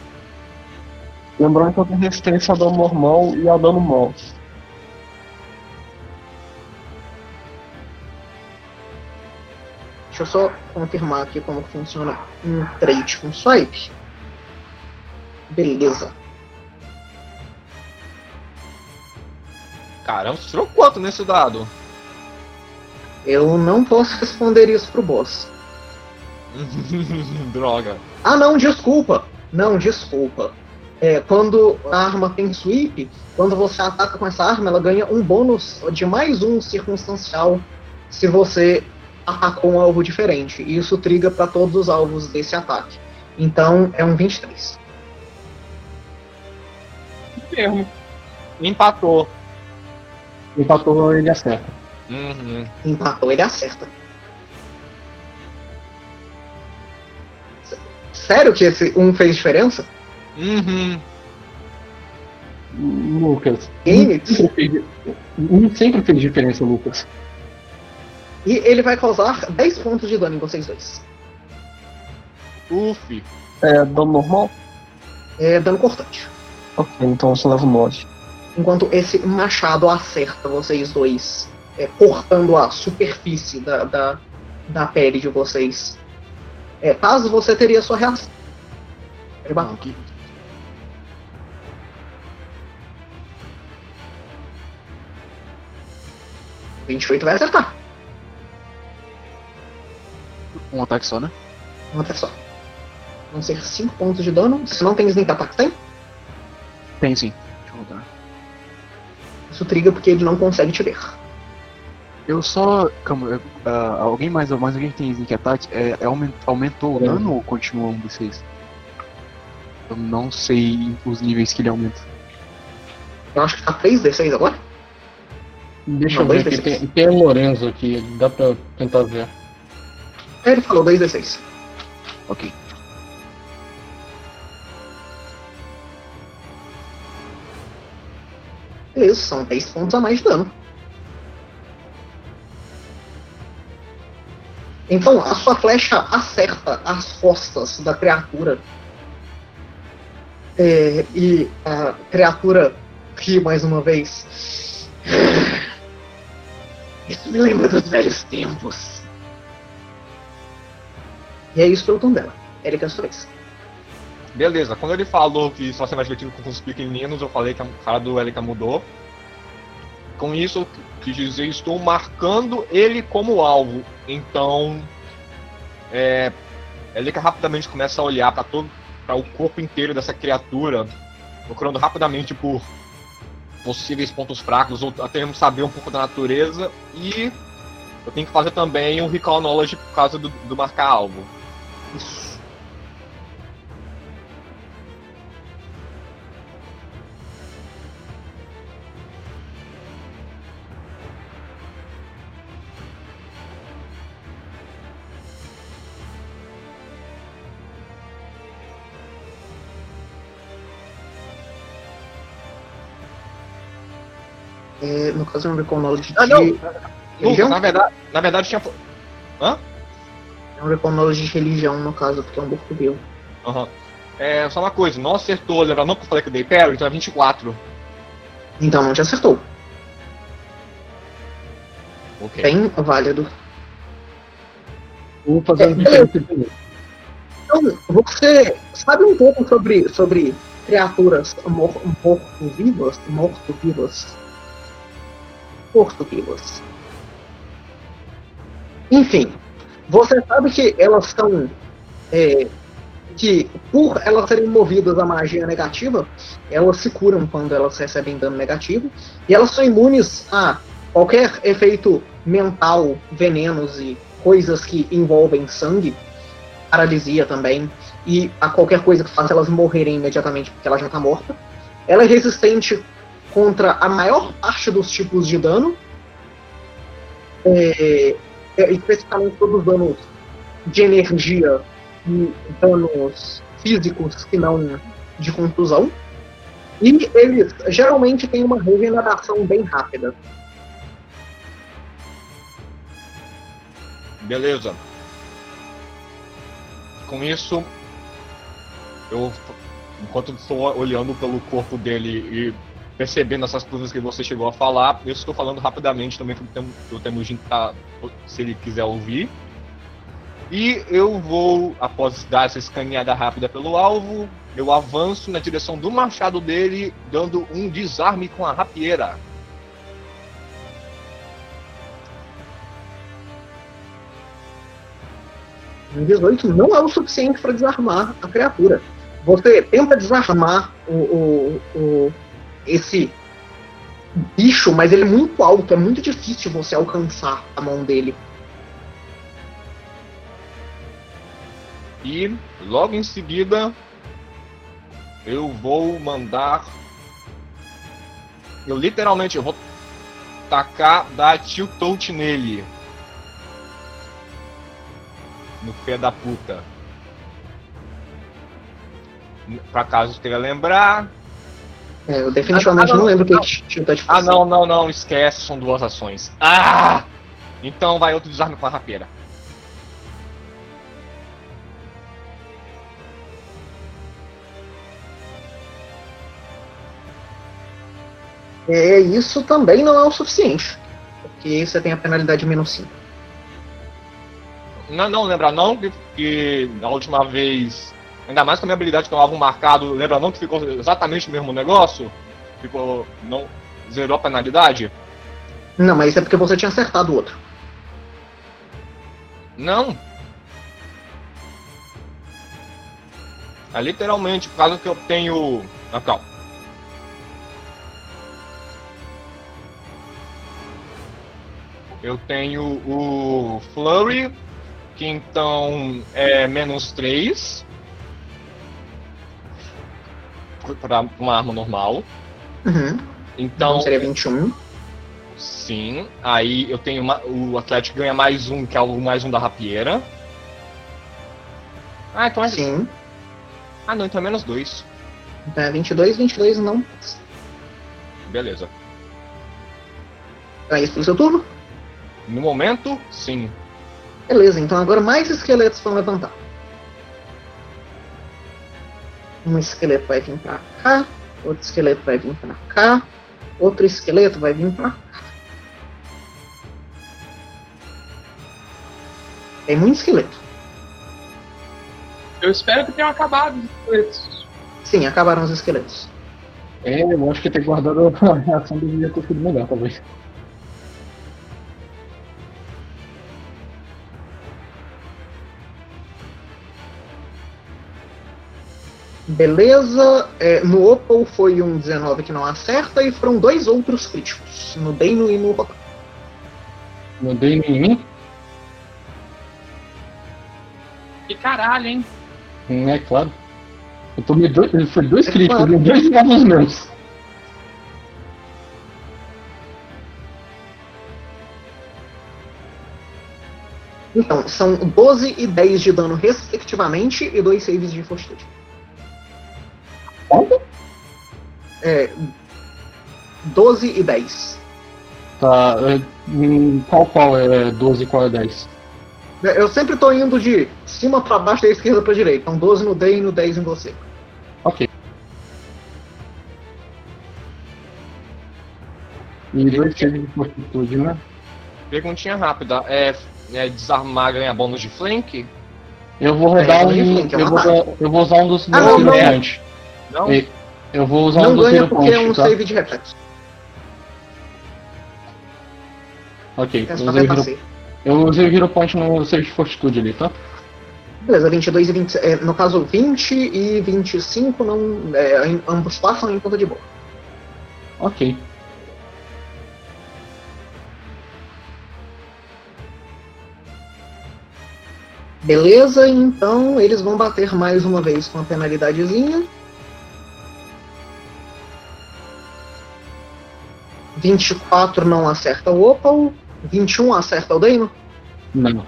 Lembrando que eu tenho resistência a dano normal e a dano mal. Deixa eu só confirmar aqui como funciona um trade com swipe. Beleza. Caramba, você tirou quanto nesse dado? Eu não posso responder isso pro boss. Droga. Ah, não, desculpa. Não, desculpa. É, quando a arma tem sweep, quando você ataca com essa arma, ela ganha um bônus de mais um circunstancial se você atacou um alvo diferente. E isso triga para todos os alvos desse ataque. Então é um 23. termo. Empatou. Empatou, ele acerta. Uhum. Empatou, ele acerta. Sério que esse um fez diferença? Uhum. Lucas. Um sempre fez, um sempre fez diferença, Lucas. E ele vai causar 10 pontos de dano em vocês dois. Uf. É dano normal? É dano cortante. Ok, então só levo 9. Enquanto esse machado acerta vocês dois, é, cortando a superfície da, da, da pele de vocês. É, caso você teria sua reação. Não, que... 28 vai acertar. Um ataque só, né? Um ataque só. Vão ser 5 pontos de dano. Se não tem sneak attack, tem? Tem sim. Deixa eu rodar. Isso triga porque ele não consegue te ver. Eu só. Calma, eu- ah, alguém mais, mais alguém que tem Sneak Attack? É, é aument- aumentou o É. dano ou continua um D6? Eu não sei os níveis que ele aumenta. Eu acho que tá 3d6 agora. Deixa Não, eu ver aqui. D6. Tem, tem o Lorenzo aqui, dá pra tentar ver. É, ele falou 2d6. Ok. Beleza, são 10 pontos a mais de dano. Então, a sua flecha acerta as costas da criatura. É, e a criatura ri mais uma vez. Isso me lembra dos velhos tempos. E é isso pelo tom dela. Erika, é a sua vez. Beleza, quando ele falou que só ser mais divertido com os pequeninos, eu falei que a cara do Elika mudou. Com isso, eu quis dizer, estou marcando ele como alvo. Então, é, rapidamente começa a olhar para todo, para o corpo inteiro dessa criatura, procurando rapidamente por possíveis pontos fracos ou até saber um pouco da natureza. E eu tenho que fazer também um recall knowledge por causa do, do marcar alvo. Isso. No caso, é um Recall Knowledge Ah, não. de Lucas, religião. na verdade, na verdade tinha. É um Recall Knowledge de religião, no caso, porque é um burro vivo. Aham. É, só uma coisa, não acertou, lembra não que eu falei que eu dei parry, então é 24. Então não te acertou. Ok. Bem válido. Vou fazer um É, dele. Então, você sabe um pouco sobre, sobre criaturas mor- morto-vivas? Morto-vivas. Morto-vivas. Enfim, você sabe que elas são. é, que por elas serem movidas à magia negativa, elas se curam quando elas recebem dano negativo. E elas são imunes a qualquer efeito mental, venenos e coisas que envolvem sangue paralisia também, e a qualquer coisa que faça elas morrerem imediatamente porque ela já está morta. Ela é resistente contra a maior parte dos tipos de dano, é, é, especificamente todos os danos de energia e danos físicos que não de contusão. E eles geralmente têm uma regeneração bem rápida. Beleza. Com isso, eu, enquanto estou olhando pelo corpo dele e percebendo essas coisas que você chegou a falar, eu estou falando rapidamente também para o Temujin tá, se ele quiser ouvir. E eu vou, após dar essa escaneada rápida pelo alvo, eu avanço na direção do machado dele, dando um desarme com a rapieira. Um 18 não é o suficiente para desarmar a criatura. Você tenta desarmar o, o, o- esse bicho, mas ele é muito alto, é muito difícil você alcançar a mão dele. E logo em seguida eu vou mandar. Eu literalmente eu vou tacar dar tilt nele. No pé da puta. Pra caso queira lembrar. É, eu definitivamente Ah, não, não, lembro o que não. que Tilted Ah não, não, não, esquece, são duas ações. Ah! Então vai outro desarme com a rapeira. É, isso também não é o suficiente. Porque você tem a penalidade menos 5. Não, não, lembra não que, que na última vez, ainda mais com a minha habilidade com o alvo marcado, lembra não que ficou exatamente o mesmo negócio? Ficou. não. zerou a penalidade? Não, mas isso é porque você tinha acertado o outro. Não. É literalmente, por causa que eu tenho. Ah, calma. Eu tenho o Flurry, que então é menos 3. Pra uma arma normal. Uhum. Então, Então seria 21. Sim, aí eu tenho uma- o Atlético ganha mais um, que é o mais um da rapieira. Ah, então é. Sim. Ah, não, então é menos dois. Então é 22, 22 não. Beleza. É isso pro seu turno? No momento, sim. Beleza, então agora mais esqueletos vão levantar. Um esqueleto vai vir pra cá, outro esqueleto vai vir pra cá, outro esqueleto vai vir pra cá. Tem muito esqueleto. Eu espero que tenham acabado os esqueletos. Sim, acabaram os esqueletos. É, eu acho que ter guardado a reação deveria ter sido melhor, talvez. Beleza, é, no Opal foi um 19 que não acerta e foram dois outros críticos, no Dano e no Rock. Não dei em mim? Que caralho, hein? Hum, É claro. Eu tomei dois. Foi dois É críticos, claro. dois novos meus. Então, são 12 e 10 de dano respectivamente e dois saves de fortitude. Quanto? É, 12 e 10. Tá. é, hum, Qual qual é 12 e qual é 10? Eu sempre tô indo de cima pra baixo, da esquerda pra direita. Então 12 no D e no 10 em você. Ok. E dois saves de fortitude, né? Perguntinha rápida. É, é desarmar ganha bônus de flank? Eu vou rodar É, um. flank, é Eu vou, eu vou usar um dos Ah, meus Hero não. Point. Não? E- Eu vou usar Não um ganha porque é Point, um tá? save de reflexo. Ok, É eu usei, o Hero, repassei. eu usei o Hero Point no save de fortitude ali, tá? Beleza, 22 e 20. É, no caso, 20 e 25 não. É, ambos passam em conta de boa. Ok. Beleza, então eles vão bater mais uma vez com a penalidadezinha. 24 não acerta o Opal. 21 acerta o Dano. Não.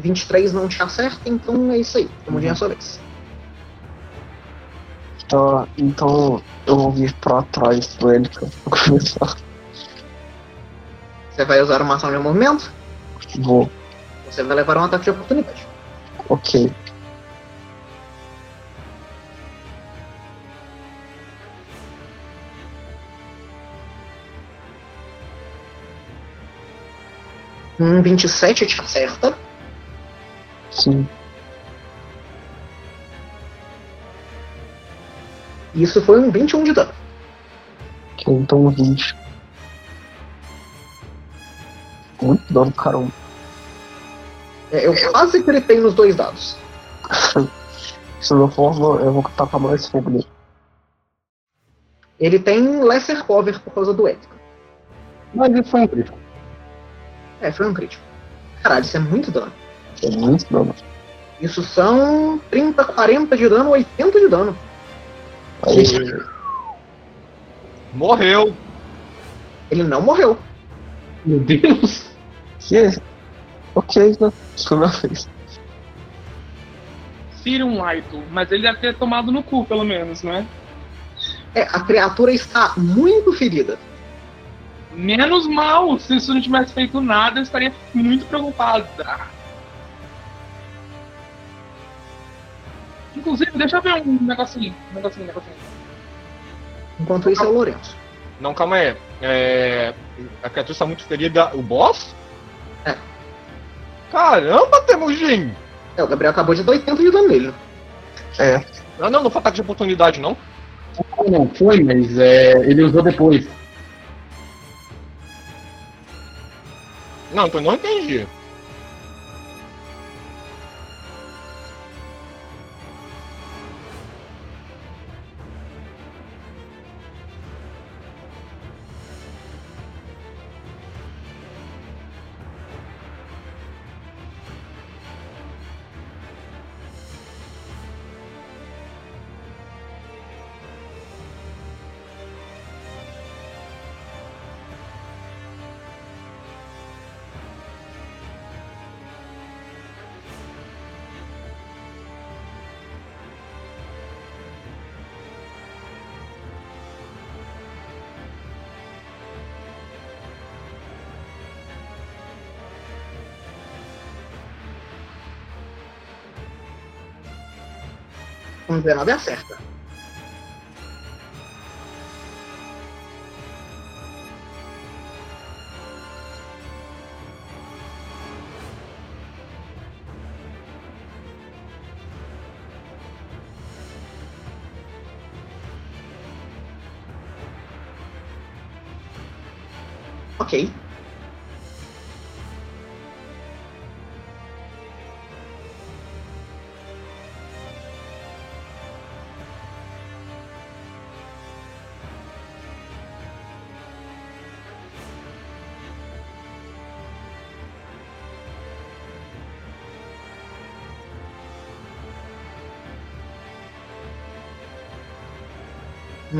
23 não te acerta, então é isso aí. Como é a sua vez. Tá, então eu vou vir pra trás do Elika pra começar. Você vai usar uma ação de movimento. Vou. Você vai levar um ataque de oportunidade. Ok. Um 27 te acerta. Sim. Isso foi um 21 de dano. Ok, então 20. Muito dano, caramba. É, eu quase gritei nos dois dados. Se não for, eu vou- tacar mais fogo nele. Ele tem lesser cover por causa do ético. Mas isso foi um crítico. É, foi um crítico. Caralho, isso é muito dano. É muito dano. Isso são 30, 40 de dano, 80 de dano. Aí, Morreu. Ele não morreu. Meu Deus! que? Ok, né? Isso foi minha vez. Sirium Laito, mas ele deve ter tomado no cu, pelo menos, não é? É, a criatura está muito ferida. Menos mal, se isso não tivesse feito nada, eu estaria muito preocupado. Inclusive, deixa eu ver um negocinho, um negocinho, um negocinho. Enquanto isso é o Lourenço. Não, calma aí. É, a criatura está muito ferida. O boss? É. Caramba, Temujin! É, o Gabriel acabou de dar 80 de dano nele. É. Não, não, não foi ataque de oportunidade, não. Não foi, mas é, ele usou depois. Não, então eu não entendi. Com 19 acerta.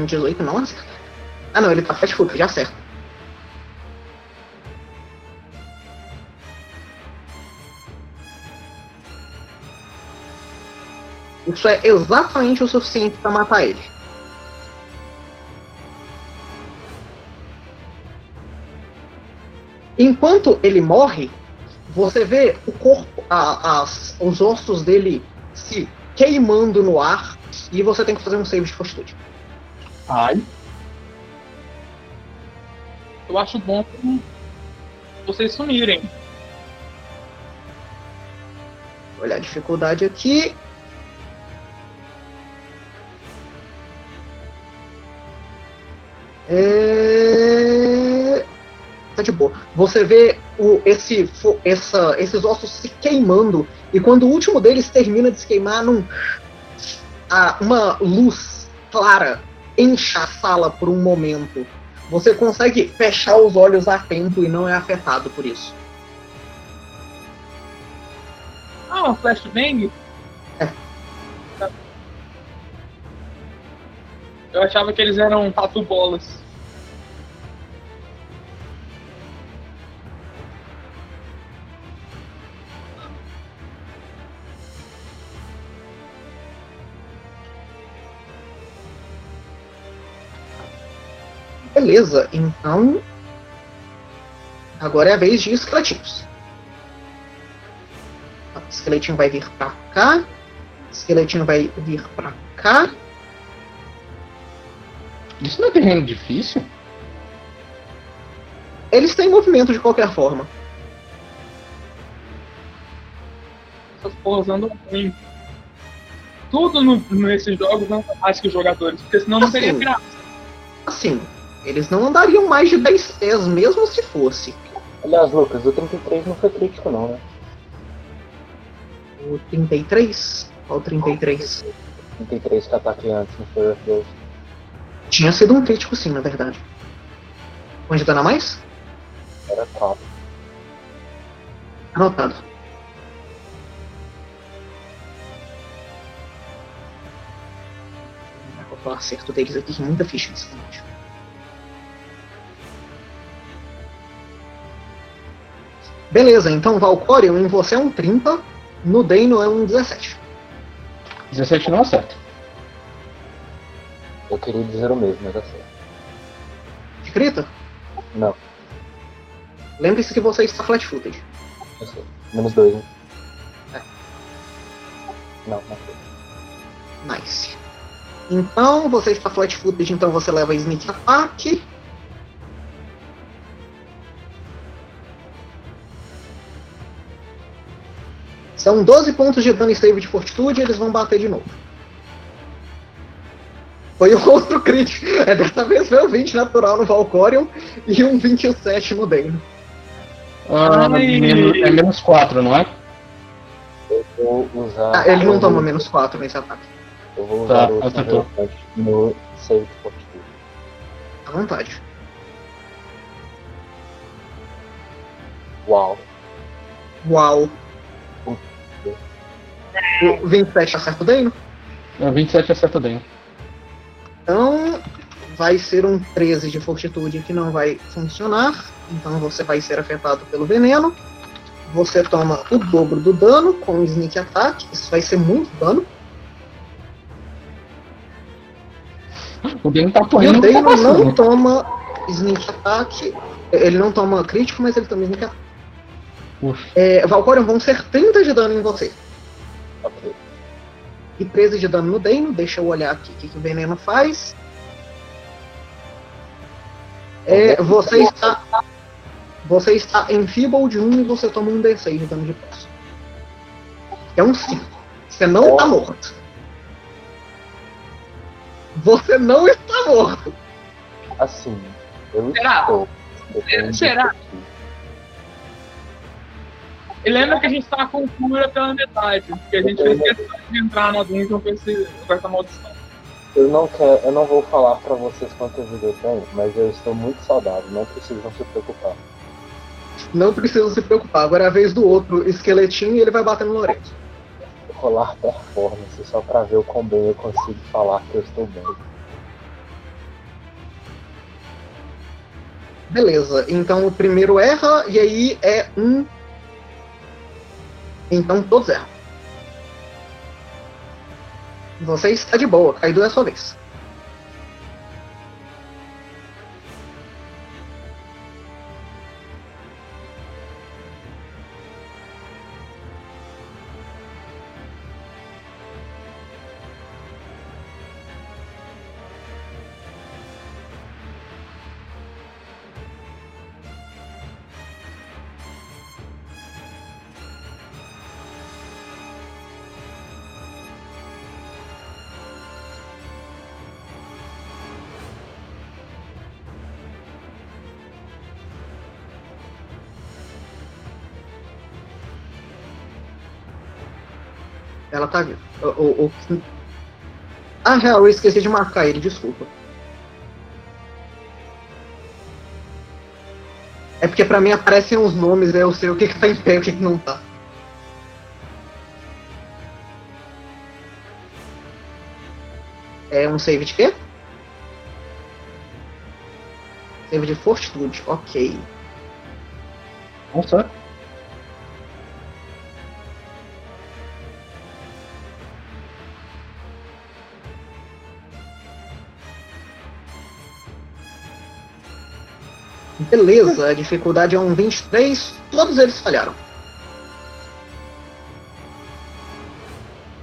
Um 18 não acerta. Ah não, ele tá fast foot, já acerta. Isso é exatamente o suficiente pra matar ele. Enquanto ele morre, você vê o corpo, a- as- os ossos dele se queimando no ar e você tem que fazer um save de fortitude. Ai. Eu acho bom vocês sumirem. Olha a dificuldade aqui. É... Tá de boa. Você vê o, esse, essa, esses ossos se queimando, e quando o último deles termina de se queimar, num, a- uma luz clara enche a sala por um momento. Você consegue fechar os olhos a tempo e não é afetado por isso. Ah, uma flashbang? É. Eu achava que eles eram tatu bolas. Beleza, então. Agora é a vez de esqueletinhos. O esqueletinho vai vir pra cá. O esqueletinho vai vir pra cá. Isso não é terreno difícil? Eles têm movimento de qualquer forma. Essas porras andam ruim. Tudo no, nesses jogos anda mais que os jogadores, porque senão não teria Assim. graça. Assim, eles não andariam mais de 10 pés, mesmo se fosse. Aliás, Lucas, o 33 não foi crítico não, né? O 33? Qual o 33? 33 que ataque antes no foi Earth Tinha sido um crítico, sim, na verdade. Onde dano a mais? Era 4. Anotado. Vou falar acerto deles aqui, muita ficha nesse momento. Beleza, então Valcorion em você é um 30, no Dano é um 17. 17 não acerta. Eu queria dizer o mesmo, mas assim. De crita? Não, Lembre-se que você está flat-footed. eu sei. Menos 2, né? É. Não, não foi. Nice. Então, você está flat-footed, então você leva sneak attack. São 12 pontos de dano e save de fortitude, eles vão bater de novo. Foi outro crítico. É, dessa vez foi um 20 natural no Valcorion e um 27 no Dano. Ah, Ai. menos- é menos 4, não é? Eu vou usar. Ah, ele não toma menos 4 nesse ataque. Eu vou usar Tá, o acertou. Thunderbolt no save de fortitude. À vontade. Uau. Uau. O 27 acerta o Dano? É, 27 acerta bem. Então, vai ser um 13 de fortitude que não vai funcionar. Então, você vai ser afetado pelo veneno. Você toma o dobro do dano com o sneak attack. Isso vai ser muito dano. O Dano tá E o correndo Dano pra não toma sneak attack. Ele não toma crítico, mas ele toma sneak attack. Ufa. É, Valcorion vão ser 30 de dano em você. Ok. E 13 de dano no Dano. Deixa eu olhar aqui o que, que o veneno faz. É, você está. Você está em Feeble de 1 e você toma um D6 de dano de poço. É um 5. Você não está morto. Você não está morto. Assim, eu Será? estou. Depende Será? que- E lembra que a gente tá com cura pela metade, porque a gente fez questão de entrar na dungeon com, esse, com essa maldição. Eu não quero, eu não vou falar pra vocês quanto vida eu tenho, mas eu estou muito saudável, não precisam se preocupar. Não precisa se preocupar. Agora é a vez do outro esqueletinho e ele vai bater no Lorenzo. Rolar performance só pra ver o quão bem eu consigo falar que eu estou bem. Beleza, então o primeiro erra e aí é um. Então todos erram. Você está de boa, Kaido é a sua vez. O, Ah, real, eu esqueci de marcar ele, desculpa. É porque pra mim aparecem os nomes, aí eu sei o que, que tá em pé e o que, que não tá. É um save de quê? Save de fortitude, ok. Nossa. Beleza, a dificuldade é um 23, todos eles falharam.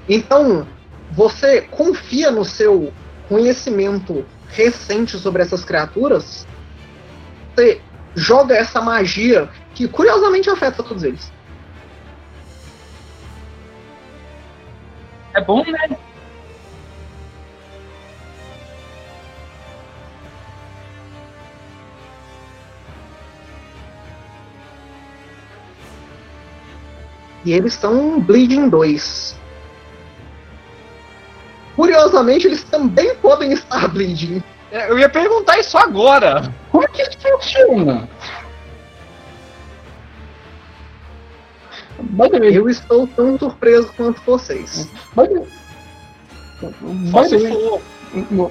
Então, você confia no seu conhecimento recente sobre essas criaturas? Você joga essa magia que curiosamente afeta todos eles. É bom, né? E eles estão Bleeding 2. Curiosamente, eles também podem estar Bleeding. É, Eu ia perguntar isso agora. Como é que isso funciona? Eu estou tão surpreso quanto vocês. way, for.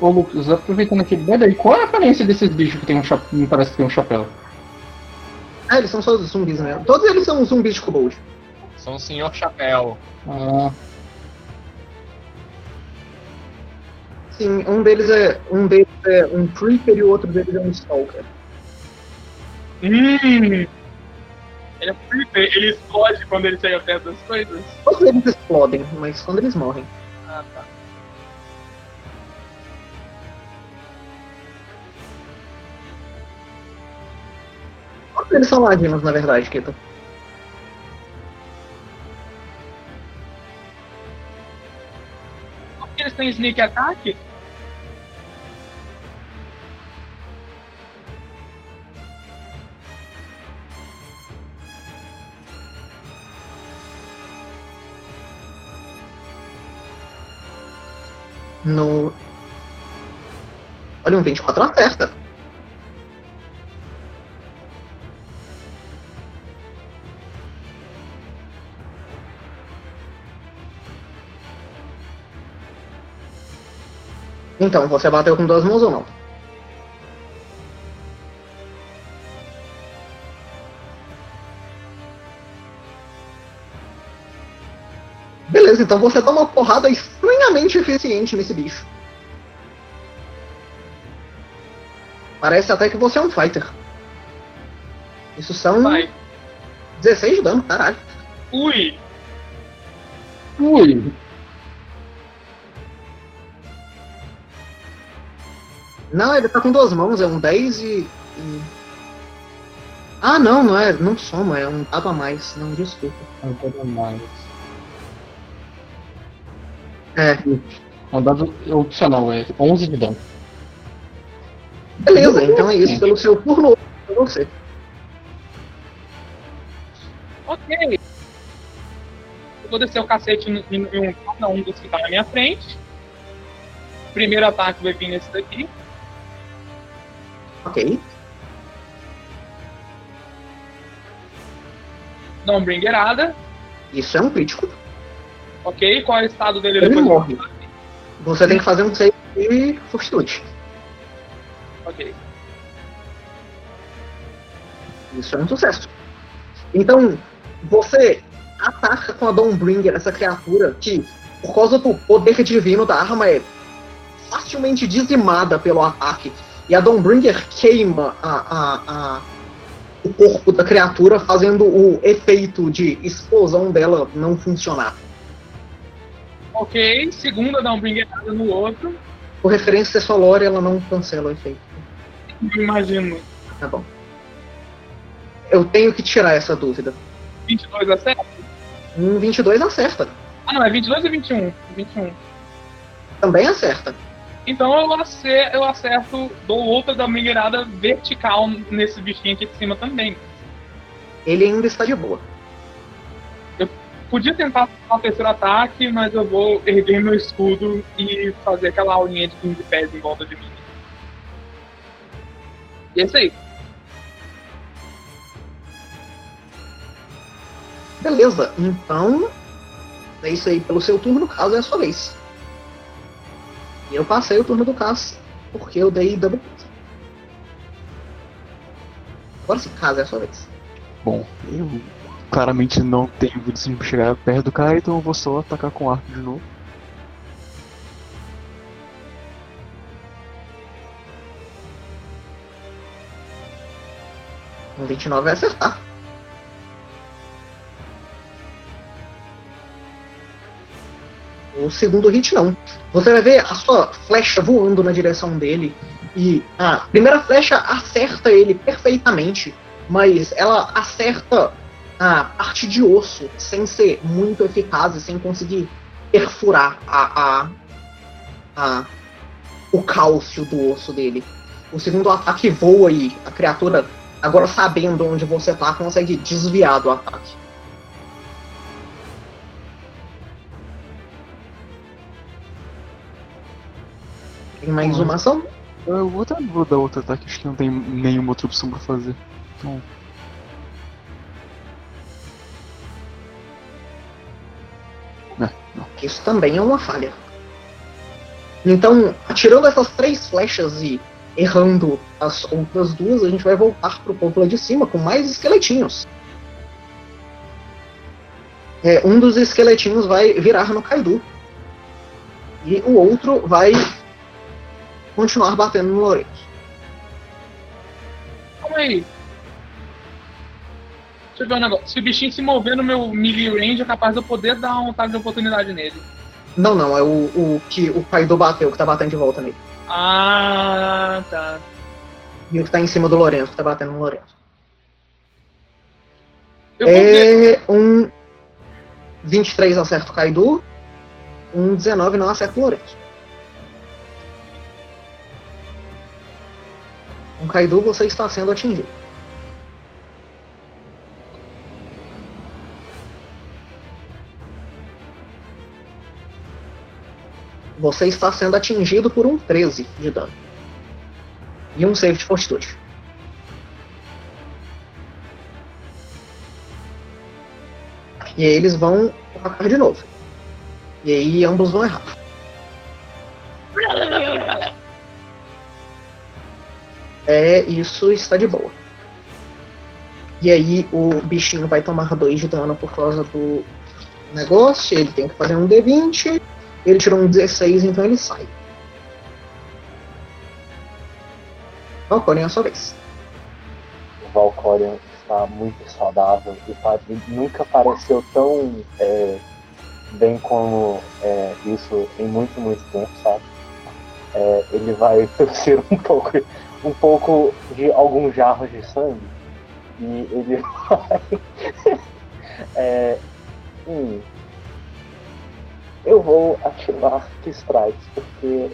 ô, Lucas, aproveitando aqui, way, qual é a aparência desses bichos que tem um chapéu, me parece que tem um chapéu? Ah, eles são só zumbis mesmo. Todos eles são zumbis de kobold. São o senhor chapéu. Ah, Sim, um deles é um deles é um creeper e o outro deles é um stalker. Hum. Ele é creeper, ele explode quando ele chega perto das coisas. Todos eles explodem, mas quando eles morrem. Ah, tá. Todos eles são ladinos, na verdade, Kita. Têm sneak attack? No. Olha, um 24 acerta. Então, você bateu com duas mãos ou não? Beleza, então você dá uma porrada estranhamente eficiente nesse bicho. Parece até que você é um fighter. Isso são Vai. 16 de dano, caralho. Ui! ui, Não, ele tá com duas mãos, é um 10 e. e- Ah, não, não é. Não soma, é um dado a mais. Não, desculpa. não pode mais. É, É um dado opcional, é 11 de dano. beleza, então é isso. Pelo seu turno, é você. Ok. Eu vou descer o cacete em, em, em um, cada um dos que tá na minha frente. Primeiro ataque vai vir nesse daqui. Ok. Dá uma bringueirada. Isso é um crítico. Ok, qual é o estado dele Ele depois? morre. Você tem que fazer um save de fortitude. Ok. Isso é um sucesso. Então, você ataca com a Dawnbringer essa criatura que, por causa do poder divino da arma, é facilmente dizimada pelo ataque. E a Dawnbringer queima a, a, a- o corpo da criatura, fazendo o efeito de explosão dela não funcionar. Ok, segunda dá no outro. Por referência lore, ela não cancela o efeito. Imagino. Tá bom. Eu tenho que tirar essa dúvida. 22 acerta? Um 22 acerta. Ah não, é 22 ou 21? 21. Também acerta. Então eu acerto, eu acerto, dou outra da bringueirada vertical nesse bichinho aqui de cima também. Ele ainda está de boa. podia tentar o terceiro ataque, mas eu vou erguer meu escudo e fazer aquela aulinha de 15 pés em volta de mim. E é isso aí. Beleza, então. É isso aí pelo seu turno, caso é a sua vez. E eu passei o turno do Cass, porque eu dei double. Agora sim, caso é a sua vez. Bom, eu claramente não tenho condição de chegar perto do cara, então eu vou só atacar com arco de novo. Um 29 vai acertar. O segundo hit não. Você vai ver a sua flecha voando na direção dele. E a primeira flecha acerta ele perfeitamente. Mas ela acerta a parte de osso, sem ser muito eficaz e sem conseguir perfurar a, a, a, o cálcio do osso dele. O segundo ataque voa e a criatura, agora sabendo onde você tá, consegue desviar do ataque. Tem mais uma ação? Eu vou, dar- vou dar outro ataque, acho que não tem nenhuma outra opção pra fazer. Então, Isso também é uma falha. Então, atirando essas três flechas e errando as outras duas, a gente vai voltar pro ponto lá de cima com mais esqueletinhos. É, um dos esqueletinhos vai virar no Kaido. E o outro vai continuar batendo no Lourenço. Calma aí. Deixa eu ver um negócio. Se o bichinho se mover no meu melee range, é capaz de eu poder dar um ataque de oportunidade nele. Não, não, é o, o que o Kaido bateu, que tá batendo de volta nele. Ah, tá. E o que tá em cima do Lourenço, que tá batendo no Lourenço. Eu vou ver. É um 23 acerta o Kaido, um 19 não acerta o Lourenço. Com Kaido você está sendo atingido. Você está sendo atingido por um 13 de dano. E um save de fortitude. E aí eles vão atacar de novo. E aí ambos vão errar. É, isso está de boa. E aí o bichinho vai tomar 2 de dano por causa do negócio. Ele tem que fazer um D20. Ele tirou um 16, então ele sai. Valkyrie, é a sua vez. O Valkyrian está muito saudável e nunca pareceu tão é, bem como é, isso em muito, muito tempo, sabe? É, ele vai torcer um pouco, um pouco de alguns jarros de sangue e ele vai. é, hum, eu vou ativar Strikes porque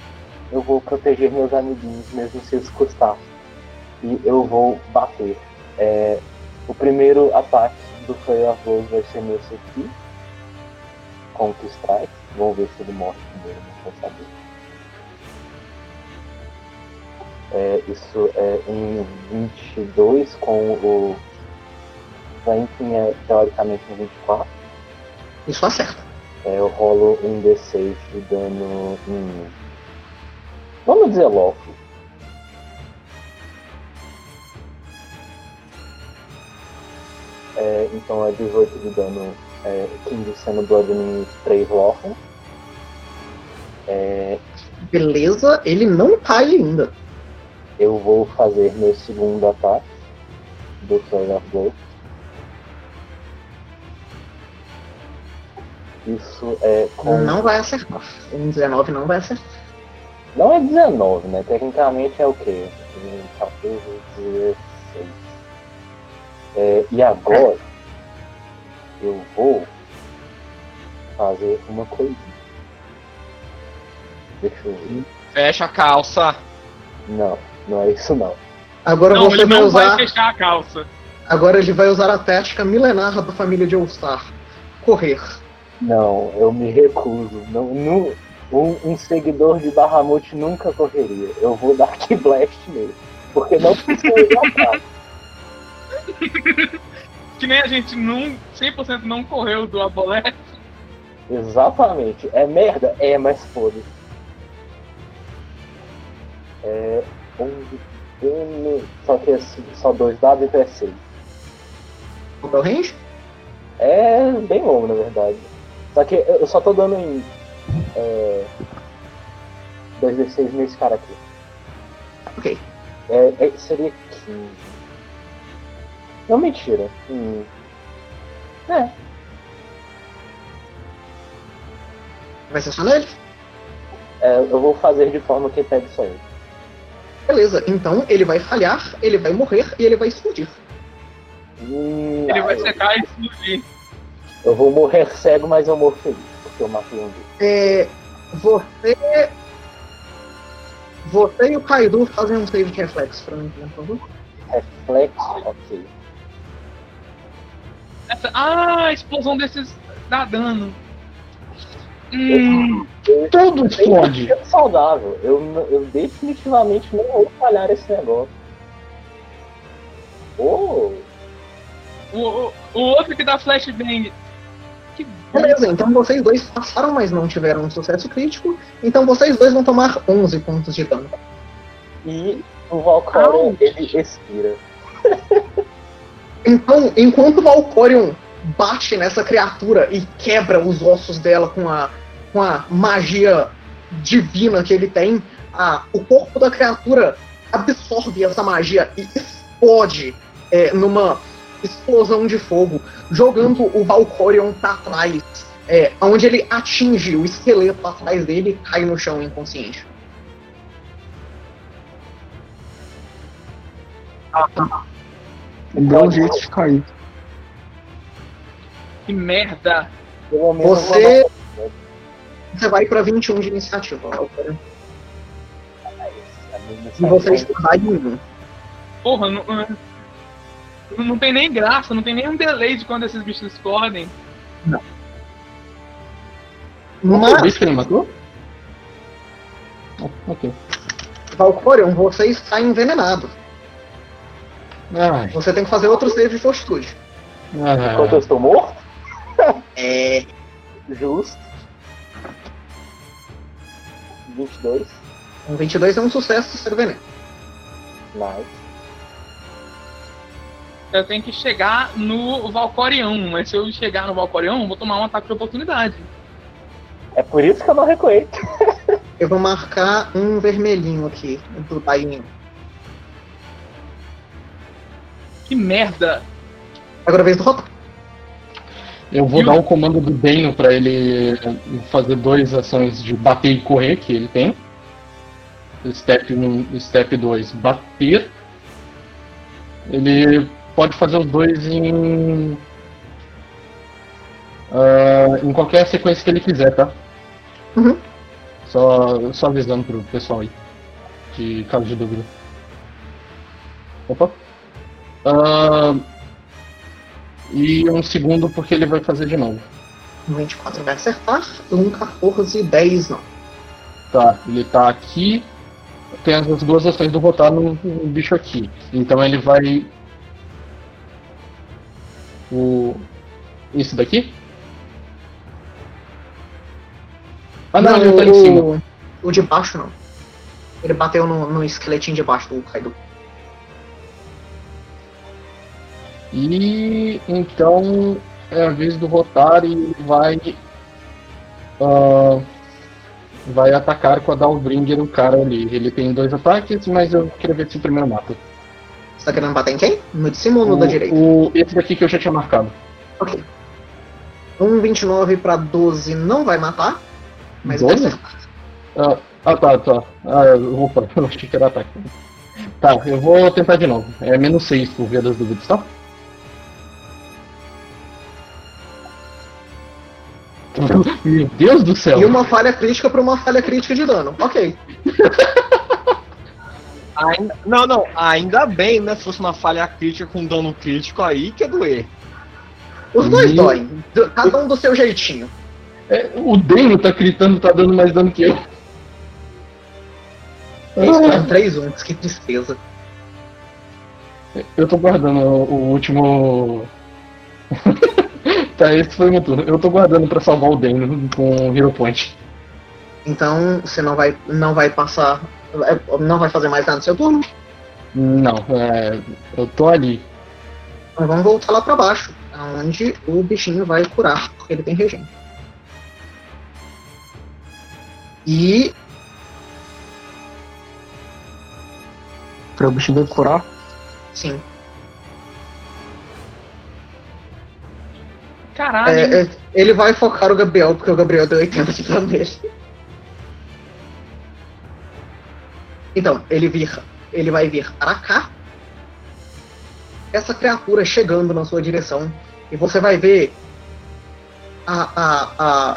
eu vou proteger meus amiguinhos mesmo se isso custar. E eu vou bater. É, o primeiro ataque do Flare of Blows vai ser meu aqui. Contra o Strike. Vamos ver se ele morre primeiro, não vou saber. É, isso é um 22 com o Ranking é teoricamente um 24. Isso acerta. É, eu rolo um D6 de dano em. Vamos dizer logo. É, então é 18 de dano, é, 15 sendo Bludgeoning 3 Lochen. É, Beleza, ele não cai ainda. Eu vou fazer meu segundo ataque do Flare of Blow. Isso é com. Não vai acertar. Um 19 não vai acertar. Não é 19, né? Tecnicamente é o quê? 14, 16. É, e agora eu vou fazer uma coisinha. Deixa eu ver. Fecha a calça. Não, não é isso não. Agora Não, você ele vai não usar. vai fechar a calça. Agora ele vai usar a tática milenar da família de All-Star. correr. Não, eu me recuso. Não, nu- um, um seguidor de Bahamut nunca correria. Eu vou dar Key Blast nele. Porque não precisa atrás. Que nem a gente não, 100% não correu do Abolete. Exatamente. É merda? É, mas foda-se. É. 11 dano. Só que é s- só dois dados então é 6. Qual que é o range? É bem longo, na verdade. Só que eu só tô dando em. É, 2d6 nesse cara aqui. Ok. É, é- seria 15. Não, mentira. Hum. É, Vai ser só nele? é, eu vou fazer de forma que pegue só ele. Beleza, então ele vai falhar, ele vai morrer e ele vai explodir. Hum, Ele ah, vai eu- secar e explodir. Eu vou morrer cego, mas eu morro feliz, porque eu matei um deles. É, você. Você e o Kaido fazem um save de reflexo pra mim, por favor. Reflexo, ok. Essa- ah, a explosão desses dá dano. Hum, Tudo explode. É saudável. Eu, eu definitivamente não vou falhar esse negócio. Oh, o, o, o outro que dá flashbang. Que Beleza, então vocês dois passaram, mas não tiveram um sucesso crítico. Então vocês dois vão tomar 11 pontos de dano. e o Valkyrie, ele expira. Então, enquanto o Valkorion bate nessa criatura e quebra os ossos dela com a, com a magia divina que ele tem, a, o corpo da criatura absorve essa magia e explode é, numa explosão de fogo, jogando o Valkorion pra trás, é, onde ele atinge o esqueleto atrás dele e cai no chão inconsciente. Um bom jeito de cair. Que merda. Você. Você vai pra 21 de iniciativa, minha E você está em um. Porra, não, não, não tem nem graça, não tem nem um delay de quando esses bichos explodem. Mas, Foi isso que ele matou? Ah, ok. Valkorion, você está envenenado. Ai, Você tem que fazer outro save de fortitude. Enquanto eu ah, estou morto, É. justo. 22. Um 22 é um sucesso ser veneno. Nice. Eu tenho que chegar no Valcorião, mas se eu chegar no Valcorião, eu vou tomar um ataque de oportunidade. É por isso que eu não recuei. Eu vou marcar um vermelhinho aqui do bainho. Que merda! Agora vez do Rotan. Eu vou E o- dar o comando do Dano pra ele fazer duas ações de bater e correr que ele tem. Step 1 Step 2, bater. Ele pode fazer os dois em. ah, em qualquer sequência que ele quiser, tá? Uhum. Só, só avisando pro pessoal aí. De caso de dúvida. Opa. Ah, e um segundo porque ele vai fazer de novo. Um 24 vai acertar. Um 14 e 10 não. Tá, ele tá aqui. Tem as duas ações do rotar no, no bicho aqui. Então ele vai. O. Esse daqui? Ah não, ele tá em cima. o, o de baixo não. Ele bateu no, no esqueletinho de baixo do Kaido. E então é a vez do rotar e ele vai. ah, vai atacar com a Dalbringer o cara ali. Ele tem dois ataques, mas eu queria ver se o primeiro mata. Você tá querendo bater em quem? No de cima ou no o, da direita? o- esse daqui que eu já tinha marcado. Ok. Um 29 pra 12 não vai matar. Mas vai 12? acertar. Ah, ah, tá, tá. Ah, opa, eu achei que era ataque. Tá, eu vou tentar de novo. É menos 6 por via das dúvidas, tá? Meu Deus do céu! E uma falha crítica pra uma falha crítica de dano. Ok. Ainda- não, não, ainda bem, né? Se fosse uma falha crítica com dano crítico aí, que é doer. Os dois Meu- doem, do- cada um do seu jeitinho. É, o Dano tá gritando, tá dando mais dano que eu. Ah, três untos, que tristeza. eu tô guardando o último. tá, esse foi o meu turno. Eu tô guardando pra salvar o Dano com o Hero Point. Então você não vai, não vai passar. é, Não vai fazer mais nada no seu turno? Não, é, eu tô ali. Então vamos voltar lá pra baixo, onde o bichinho vai curar, porque ele tem regen. E Pra o bichinho curar. sim, Caralho. é, é, ele vai focar o Gabriel, porque o Gabriel deu 80 de nele. Então, ele vir, ele vai vir para cá. Essa criatura chegando na sua direção. E você vai ver a, a, a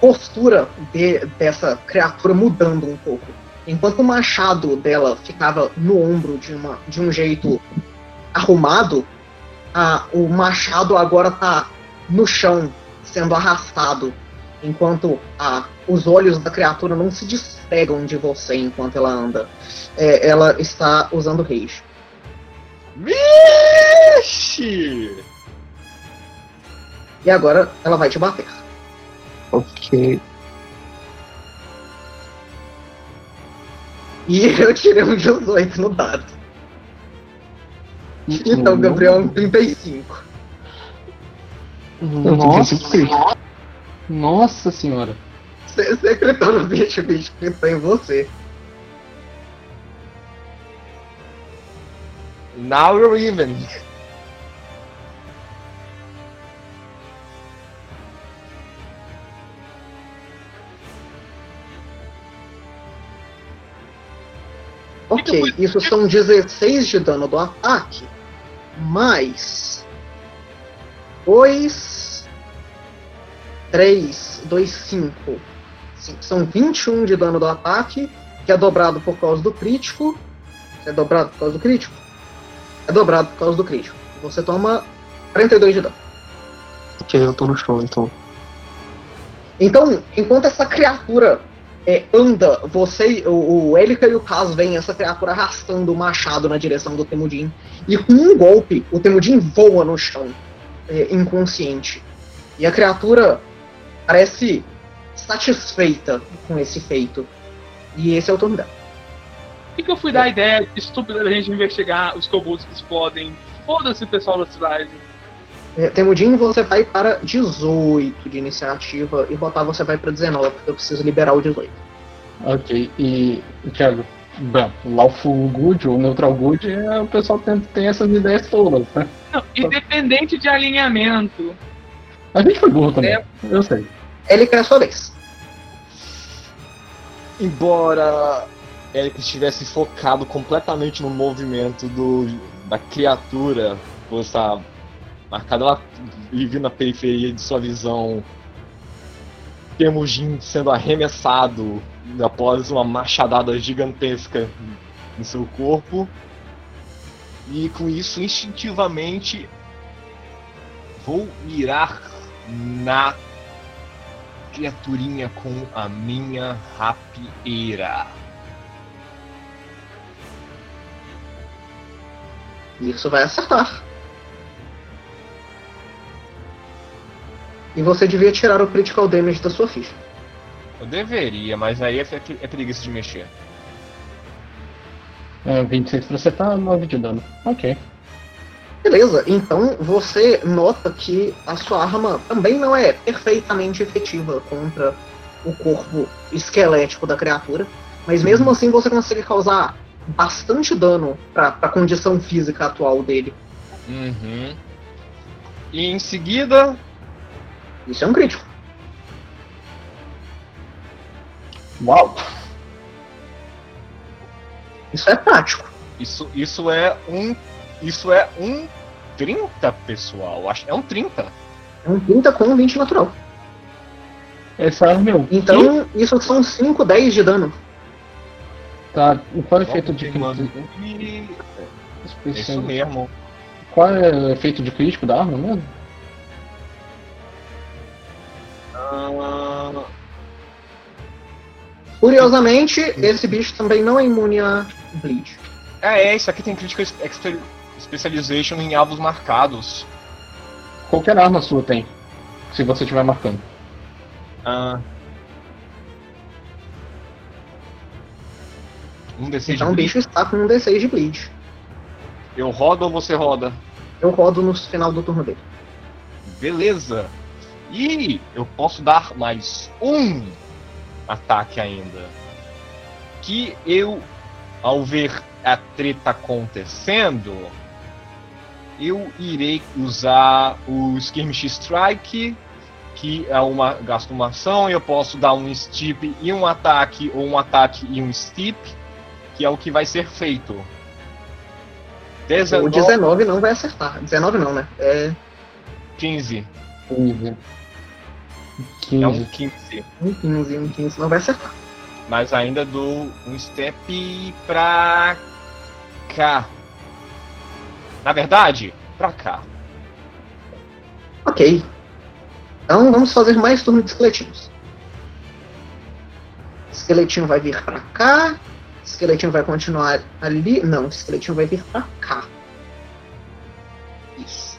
postura de- dessa criatura mudando um pouco. Enquanto o machado dela ficava no ombro de, uma, de um jeito arrumado, a- o machado agora tá no chão, sendo arrastado, enquanto a, os olhos da criatura não se despegam de você enquanto ela anda. É, ela está usando rage. Vixe! E agora ela vai te bater. Ok. E eu tirei um 18 no dado. Então, Gabriel, um 35. Nossa, nossa senhora. No bicho, bicho gritou em você. Now you're even. Ok, isso são 16 de dano do ataque, mais 2, 3, 2, 5. São 21 de dano do ataque, que é dobrado por causa do crítico. É dobrado por causa do crítico? É dobrado por causa do crítico. Você toma 42 de dano. Ok, eu tô no chão então. Então, enquanto essa criatura é, anda, você, o, o Elika e o Kaz veem essa criatura arrastando o machado na direção do Temudin. E com um golpe, o Temudin voa no chão, é, inconsciente. E a criatura parece satisfeita com esse feito. E esse é o turno dela. Por que, que eu fui dar a ideia estúpida da gente investigar os kobolds que explodem? Foda-se, pessoal da cidade. É, Temudin, você vai para 18 de iniciativa. E Rotar, você vai para 19, porque eu preciso liberar o 18. Ok, e Thiago, bom, Lawful Good ou Neutral Good, é, o pessoal tem, tem essas ideias todas, né? Não, independente de alinhamento. A gente foi burro também, eu sei. Elika, é a sua vez. Embora Eric estivesse focado completamente no movimento do, da criatura, por estar marcada lá e vir na periferia de sua visão, Temujin sendo arremessado após uma machadada gigantesca em seu corpo. E com isso, instintivamente, vou mirar na criaturinha com a minha rapieira. Isso vai acertar. E você devia tirar o critical damage da sua ficha. Eu deveria, mas aí é, é preguiça de mexer. É, 26 pra acertar, 9 de dano. Ok. Beleza, então você nota que a sua arma também não é perfeitamente efetiva contra o corpo esquelético da criatura, mas mesmo assim você consegue causar bastante dano para a condição física atual dele. Uhum. E em seguida, Isso é um crítico. Uau! Isso é prático. isso, isso é um. Isso é um 30, pessoal. Acho, é um 30. É um 30 com 20 natural. É só, meu. Então, que? isso são 5, 10 de dano. Tá, qual é o efeito de crítico? E... É isso mesmo. Qual é o efeito de crítico da arma mesmo? Ah. Curiosamente, esse bicho também não é imune a Bleed. Ah, é, é, isso aqui tem crítico exterior specialization em alvos marcados. Qualquer arma sua tem. Se você estiver marcando. Ah. Um D6 Então o bicho está com um D6 de bleed. Eu rodo ou você roda? Eu rodo no final do turno dele. Beleza. E eu posso dar mais um ataque ainda. Que eu, ao ver a treta acontecendo, eu irei usar o Skirmish Strike, que é uma gasto uma ação, e eu posso dar um steep e um ataque, ou um ataque e um steep, que é o que vai ser feito. O 19, 19 não vai acertar. 19 não, né? É 15. 15. É um 15. 15. um 15, um 15 não vai acertar. Mas ainda dou um step pra cá. Na verdade, pra cá. Ok. Então vamos fazer mais turno de esqueletinhos. Esqueletinho vai vir pra cá. Esqueletinho vai continuar ali. Não, esqueletinho vai vir pra cá. Isso.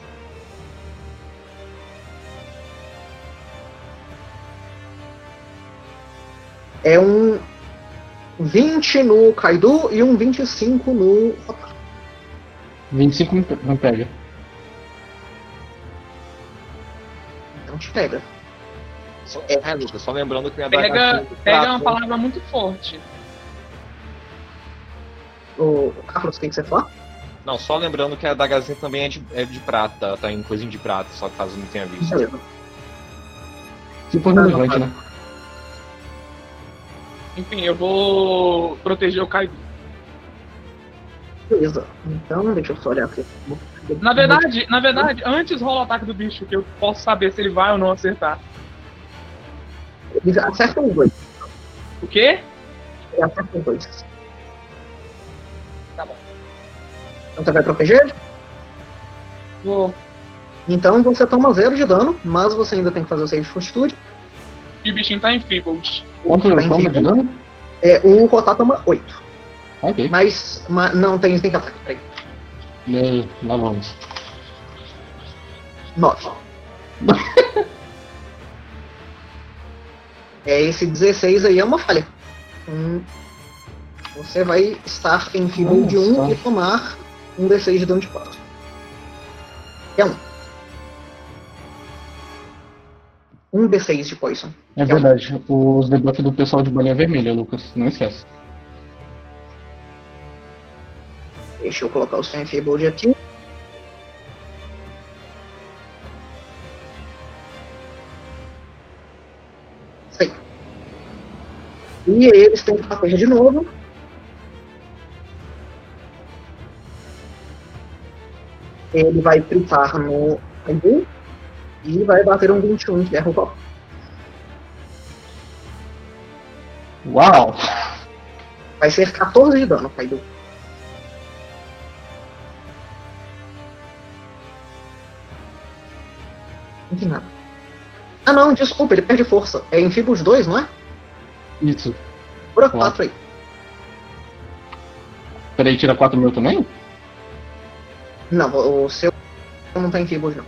É um 20 no Kaido e um 25 no. 25 não pe- não pega. Então te pega. Só, é, Lucas, só lembrando que minha Pega, tem pega uma prata. palavra muito forte. O Carlos, o que que você fala? Não, só lembrando que a adagazinha também é de, é de prata, tá em coisinha de prata, só caso não tenha visto. Beleza. Tipo relevante, né? Enfim, eu vou proteger o Kaido. Beleza. Então, deixa eu só olhar aqui. Na verdade, na verdade, antes rola o ataque do bicho, que eu posso saber se ele vai ou não acertar. Eles acertam os dois. O quê? Eles acertam os dois. Tá bom. Então você vai proteger? Vou. Então você toma zero de dano, mas você ainda tem que fazer o save de fortitude. E o bichinho tá enfeebled. Quanto Tá de dano? É, o Rotar toma 8. Ok. Mas, mas não tem, que ataque. Peraí. E lá vamos. 9. é, esse 16 aí é uma falha. Hum, você vai estar em fibra de 1 Nossa. e tomar um D6 de dano de 4. É um. Um D6 de poison. É verdade. Os debuffs do pessoal de bolinha vermelha, Lucas. Não esquece. Deixa eu colocar o seu Enfeebled aqui. Isso aí. E eles têm que bater de novo. Ele vai tritar no Kaibu e vai bater um 21 que erra o copo. Uau! Vai ser 14 de dano, Kaido. Não tem nada. Ah não, desculpa, ele perde força. É em Fibos 2, não é? Isso. Claro. 4 aí. Peraí, tira 4 mil também? Não, o seu não tá em Fibos não.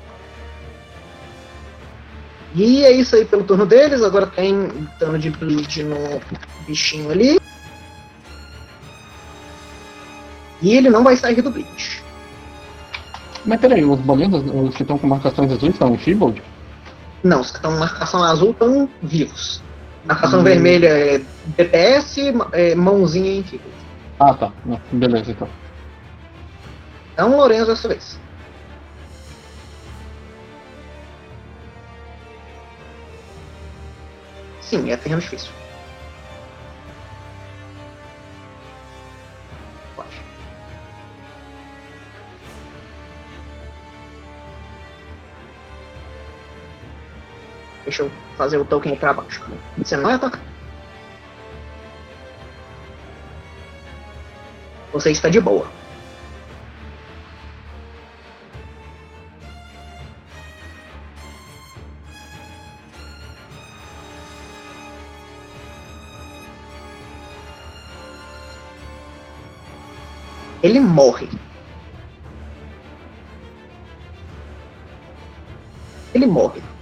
E é isso aí pelo turno deles. Agora tem dano de bleed no bichinho ali. E ele não vai sair do bleed. Mas peraí, os bolinhas, os que estão com marcações azuis estão em Shield? Não, os que estão marcação azul estão vivos. Marcação Hum. vermelha é DPS, é mãozinha em Fibos. Ah, tá. Beleza, então. Então, Lourenço dessa vez. Sim, é terreno difícil. Deixa eu fazer o token pra baixo. Você não é. Você está de boa. Ele morre. Ele morre.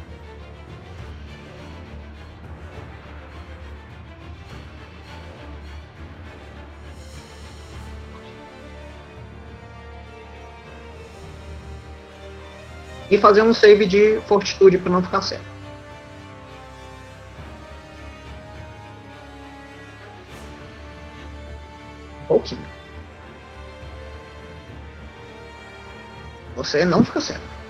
E fazer um save de fortitude para não ficar cego. Um pouquinho. Você não fica cego.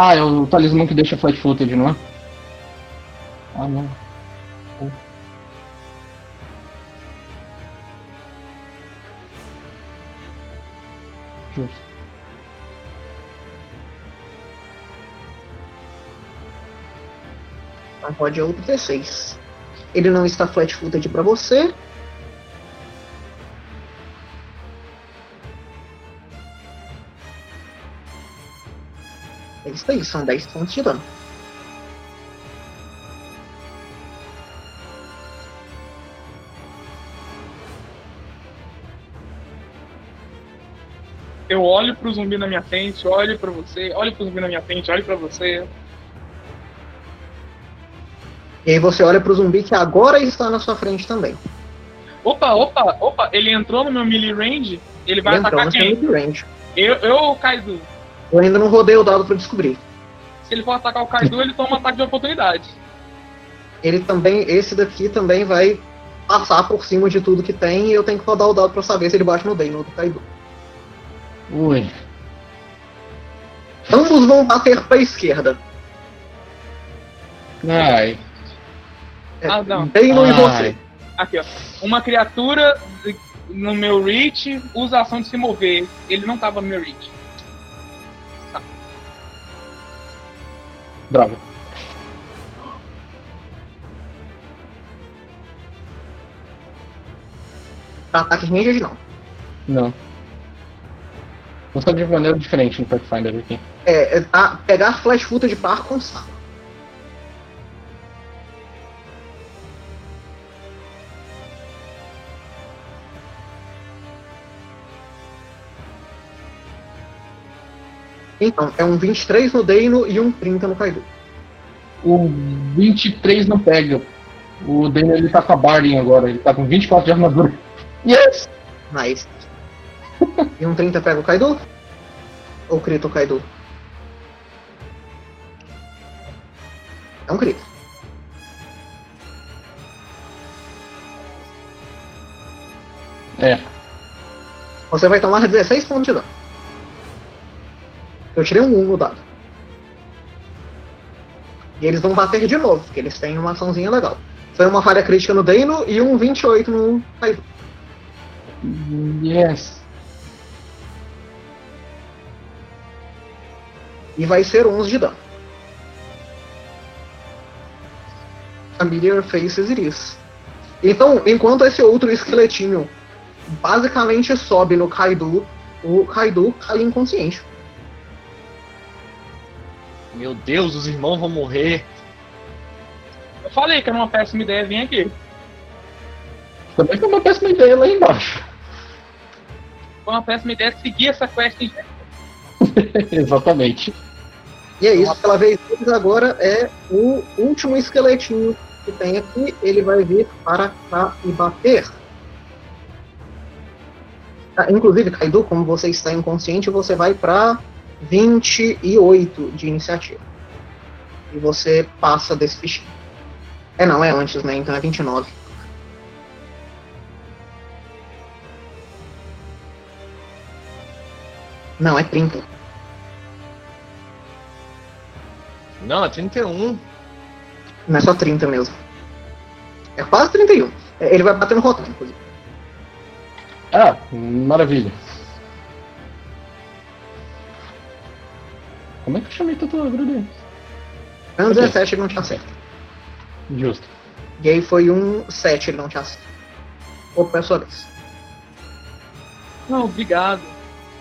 Ah, é o talismã que deixa flat footed, não é? Ah, não. Justo. Pode outro D6. Ele não está flat footed para você. Aí, são 10 pontos de dano. Eu olho pro zumbi na minha frente, olho pra você, olho pro zumbi na minha frente, olho pra você. E aí você olha pro zumbi que agora está na sua frente também. Opa, opa, opa, ele entrou no meu melee range, ele vai Ele atacar quem? range. Eu, eu Kaido? Eu ainda não rodei o dado para descobrir. Se ele for atacar o Kaido, ele toma um ataque de oportunidade. Ele também, esse daqui também vai passar por cima de tudo que tem e eu tenho que rodar o dado para saber se ele bate no Dano do Kaido. Ui. Ambos vão bater para a esquerda. Ai. É, Ah, não. Dano e você. Aqui, ó. Uma criatura no meu reach usa a ação de se mover. Ele não tava no meu reach. Droga. Pra ataque ranged não. Não. Funciona de maneira diferente no Pathfinder aqui. É, é, a- pegar flash footage de par com saco. Então, é um 23 no Dano e um 30 no Kaido. O 23 não pega. O Daniel ele tá com a Barding agora, ele tá com 24 de armadura. Yes! Nice. e um 30 pega o Kaido? Ou crita o Kaido? É um crito. É. Você vai tomar 16 pontos de dano. Eu tirei um 1 no dado. E eles vão bater de novo, porque eles têm uma açãozinha legal. Foi uma falha crítica no Dano e um 28 no Kaido. Yes. E vai ser 11 de dano. Familiar Faces it is. Então, enquanto esse outro esqueletinho basicamente sobe no Kaido, o Kaido cai inconsciente. Meu Deus, os irmãos vão morrer. Eu falei que era uma péssima ideia vir aqui. Também foi uma péssima ideia lá embaixo. Foi uma péssima ideia seguir essa quest em Exatamente. E é isso, pela vez deles agora é o último esqueletinho que tem aqui. Ele vai vir para cá e bater. Ah, inclusive, Kaido, como você está inconsciente, você vai para 28 de iniciativa. E você passa desse bichinho. É não, é antes, né? Então é 29. Não, é 30. Não, é 31. Não é só 30 mesmo. É quase 31. É, Ele vai bater no Rotan, inclusive. Ah, maravilha. Como é que eu chamei tanto agro Foi um Ok. 17 ele não te acerta. Justo. E aí foi um 7 ele não te acerta. Opa, é a sua vez. Não, obrigado.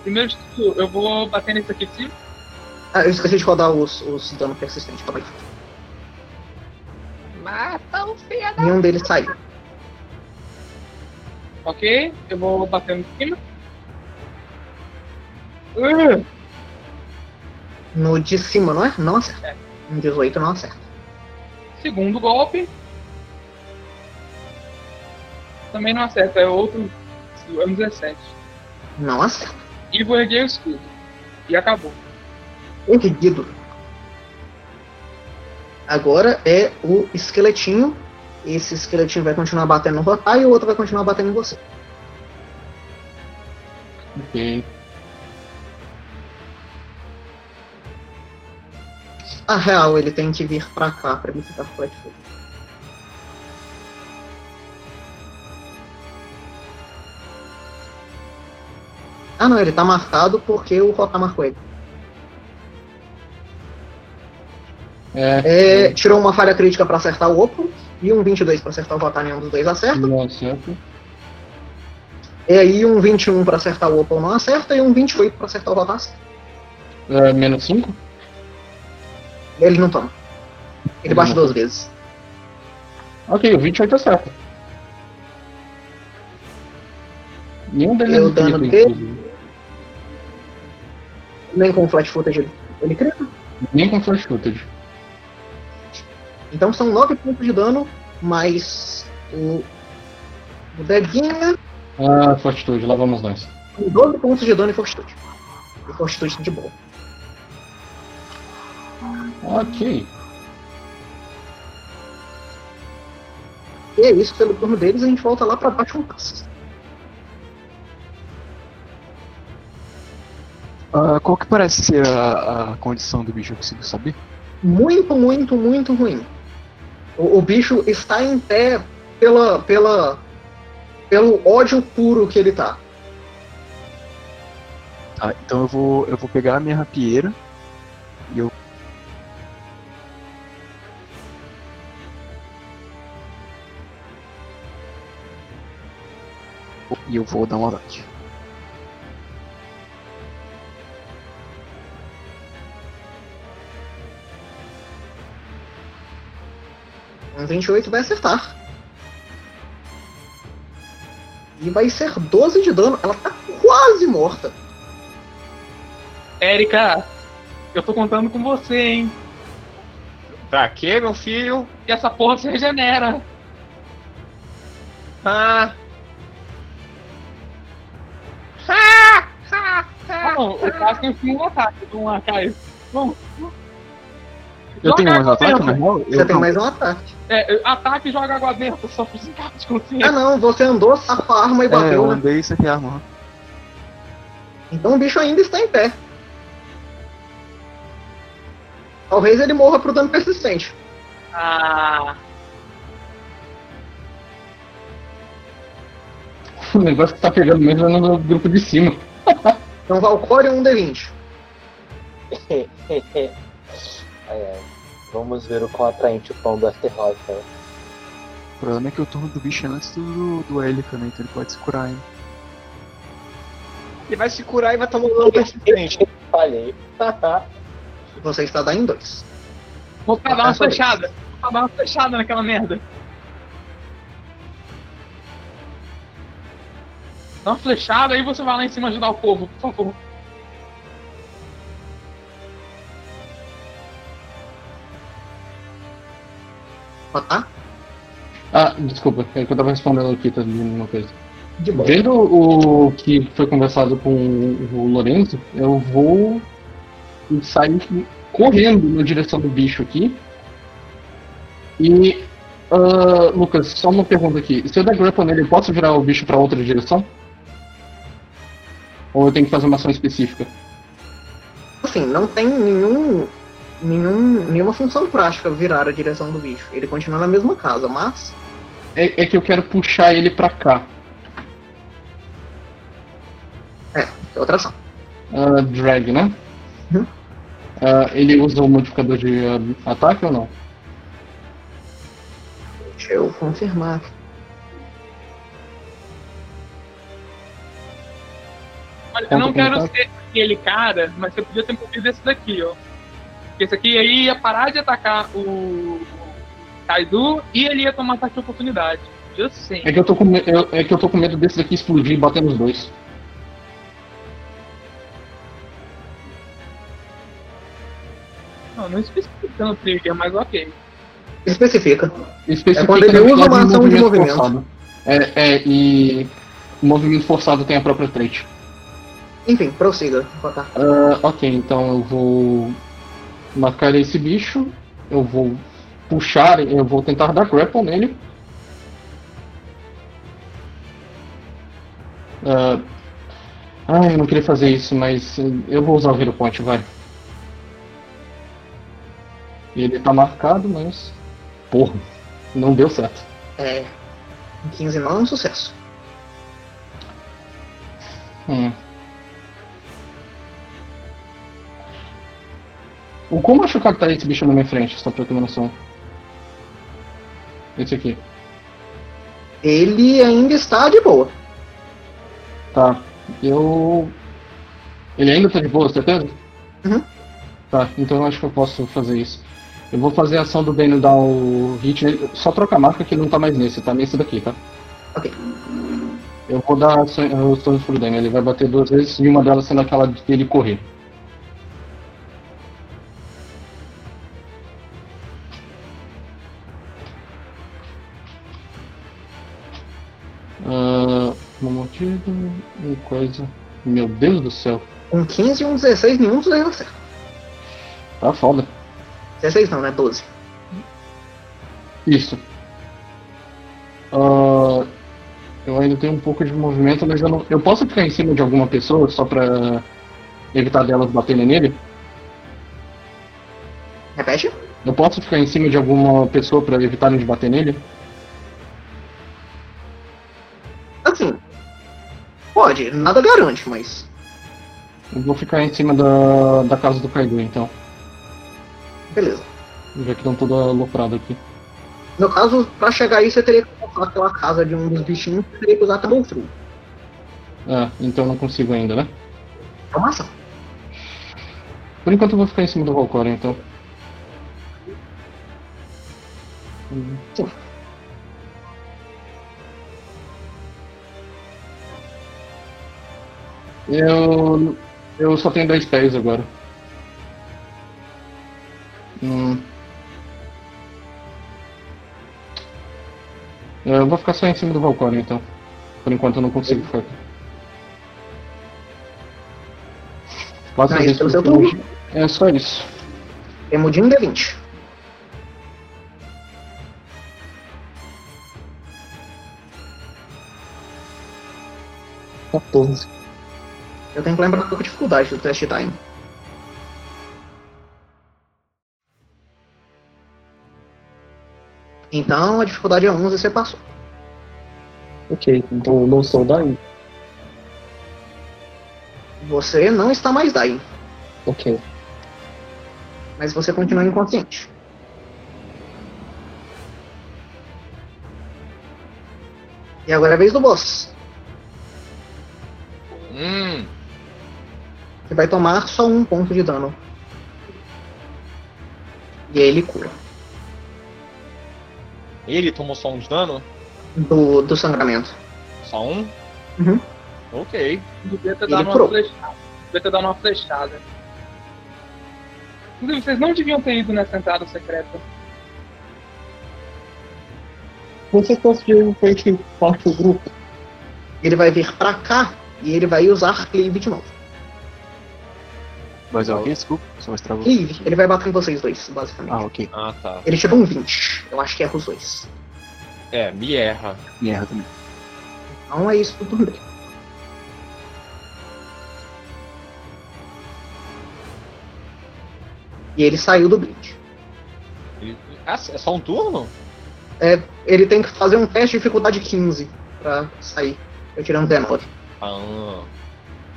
Primeiro de tudo, eu vou bater nesse aqui de cima. Ah, eu esqueci de rodar os, os dano persistente. Calma aí. Mata o filho Nenhum deles saiu. Ok? Eu vou bater em cima. Uh, No de cima, não é? Não acerta. Um 18 não acerta. segundo golpe. Também não acerta, é outro. É um 17. Não acerta. E vou erguer o escudo. E acabou. Erguido. Agora é o esqueletinho. Esse esqueletinho vai continuar batendo no Rotai e o outro vai continuar batendo em você. Ok. A real, ele tem que vir pra cá pra ele ficar foot. Ah não, ele tá marcado porque o Rotar marcou ele. É, É, tirou uma falha crítica pra acertar o Opro e um 22 pra acertar o Rotar, nenhum dos dois acerta. não acerta. E aí um 21 pra acertar o Opal não acerta e um 28 pra acertar o Rotar acerta. É, menos 5? Ele não toma. Ele Ele bate duas vezes. Ok, o 28 acerta. Nenhum deles o é dano dele? inclusive. Nem com flat footage ele, ele crita. Nem com flash footage. Então são 9 pontos de dano, mais o, o Deguinha Ah, fortitude, lá vamos nós. com 12 pontos de dano e fortitude. E fortitude de boa. Ok. E é isso, pelo turno deles, a gente volta lá pra baixo um passo. Ah, qual que parece ser a, a condição do bicho? Eu consigo saber? Muito, muito, muito ruim. O, o bicho está em pé pela, pela, pelo ódio puro que ele tá. Tá, então eu vou, eu vou pegar a minha rapieira e eu. E eu vou dar um ataque. Um 28 vai acertar. E vai ser 12 de dano. Ela tá quase morta. Érica, eu tô contando com você, hein? Pra quê, meu filho? E essa porra se regenera. Ah! Ah, não, o sim um ataque um. Vamos. Eu tenho mais água ataque, real? Você Eu tem mais um ataque. É, ataque e joga água dentro, só por desencargo de Ah consciência. não, você andou, sacou a arma e É, bateu, eu né? andei sem ter arma. Então o bicho ainda está em pé. Talvez ele morra pro dano persistente. Ah, O negócio que tá pegando mesmo é no grupo de cima. Então Valkyrie um D20. ai, ai. Vamos ver o quão atraente o pão do Asterroid, cara. O problema é que o turno do bicho é antes do, do Elica, né? Então ele pode se curar ainda. Ele vai se curar e vai tomar um dano persistente. Falhei. Você está dando em dois. vou ficar dar Ah, uma flechada. Vou dar uma flechada naquela merda. Dá uma flechada aí você vai lá em cima ajudar o povo, por favor. Tá? Ah, desculpa, é que eu tava respondendo aqui também uma coisa. Vendo o que foi conversado com o Lorenzo, eu vou sair correndo na direção do bicho aqui. E, ah, Lucas, só uma pergunta aqui. Se eu der grapple nele, eu posso virar o bicho pra outra direção? Ou eu tenho que fazer uma ação específica? Assim, não tem nenhum nenhum, nenhuma função prática virar a direção do bicho. Ele continua na mesma casa, mas. É, é que eu quero puxar ele pra cá. É outra ação. Ah, drag, né? Uhum. Ah, ele usa o modificador de ah, ataque ou não? Deixa eu confirmar. Olha, eu não quero ataque. ser aquele cara, mas você podia ter movido esse daqui, ó. Porque esse aqui aí ia parar de atacar o, Kaidu e ele ia tomar ataque de oportunidade. Just saying. É que eu tô com, me- eu- é que eu tô com medo desse daqui explodir e bater nos dois. Não, não especifica no trigger, mas ok. Especifica. Especifica É quando ele usa uma um ação de movimento. forçado. É, é, e o movimento forçado tem a própria trait. Enfim, prossiga. Ah, ok, então eu vou marcar esse bicho, eu vou puxar, eu vou tentar dar grapple nele. Ah, ai, eu não queria fazer isso, mas eu vou usar o Hero Point, vai. Ele tá marcado, mas. Porra, não deu certo. É. 15 não é um sucesso. Hum. O quão machucado tá esse bicho na minha frente, só pra eu ter uma noção? Esse aqui. Ele ainda está de boa. Tá. Eu. Ele ainda tá de boa, certeza? Uhum. Tá, então eu acho que eu posso fazer isso. Eu vou fazer a ação do Dano dar o hit nele. Só troca a marca que não tá mais nesse, tá nesse daqui, tá? Ok. Eu vou dar tons pro Dano. Ele vai bater duas vezes e uma delas sendo aquela de ele correr. E coisa. Meu Deus do céu. Um 15 e um 16, nenhum dos dois acerta. Tá foda. 16 não, né? 12. Isso. Ah, eu ainda tenho um pouco de movimento, mas eu não. Eu posso ficar em cima de alguma pessoa só pra evitar delas baterem nele? Repete? Eu posso ficar em cima de alguma pessoa pra evitarem de bater nele? Assim. Pode, nada garante, mas. Eu vou ficar em cima da, da casa do Kaido, então. Beleza. Já que estão toda aloprada aqui. No caso, pra chegar aí, você teria que passar pela casa de um dos bichinhos e teria que usar Tumble Through. Ah, então eu não consigo ainda, né? É uma ação. Por enquanto eu vou ficar em cima do Valkyrie, então. Sim. Eu. Eu só tenho 10 pés agora. Hum. Eu vou ficar só em cima do Valkyrie, então. Por enquanto eu não consigo ficar aqui. Quase Ah, vez isso pelo que seu eu turno? É só isso. Temudinho D20. Eu tenho que lembrar um pouco de dificuldade do test time. Então a dificuldade é 11 e você passou. Ok, então eu não sou daí. Você não está mais dying, Ok. mas você continua inconsciente. E agora é a vez do boss. Hum, vai tomar só um ponto de dano. E aí ele cura. ele tomou só um de dano? Do, do sangramento. Só um? Uhum. Ok. Devia ter Ele dado uma curou. flechada. Devia ter dado uma flechada. Inclusive, vocês não deviam ter ido nessa entrada secreta. Você conseguiu frente parte do grupo? Ele vai vir pra cá e ele vai usar Cleave de novo. Mas é o quê? Desculpa, só estragou. Cleave, ele vai bater em vocês dois, basicamente. Ah, ok. Ah, tá. Ele tirou um 20. Eu acho que erra os dois. É, me erra. Me erra também. Então é isso turno dele. E ele saiu do. Ele- Ah, é só um turno? Ele tem que fazer um teste de dificuldade 15 pra sair. Eu tirando 19. Ah,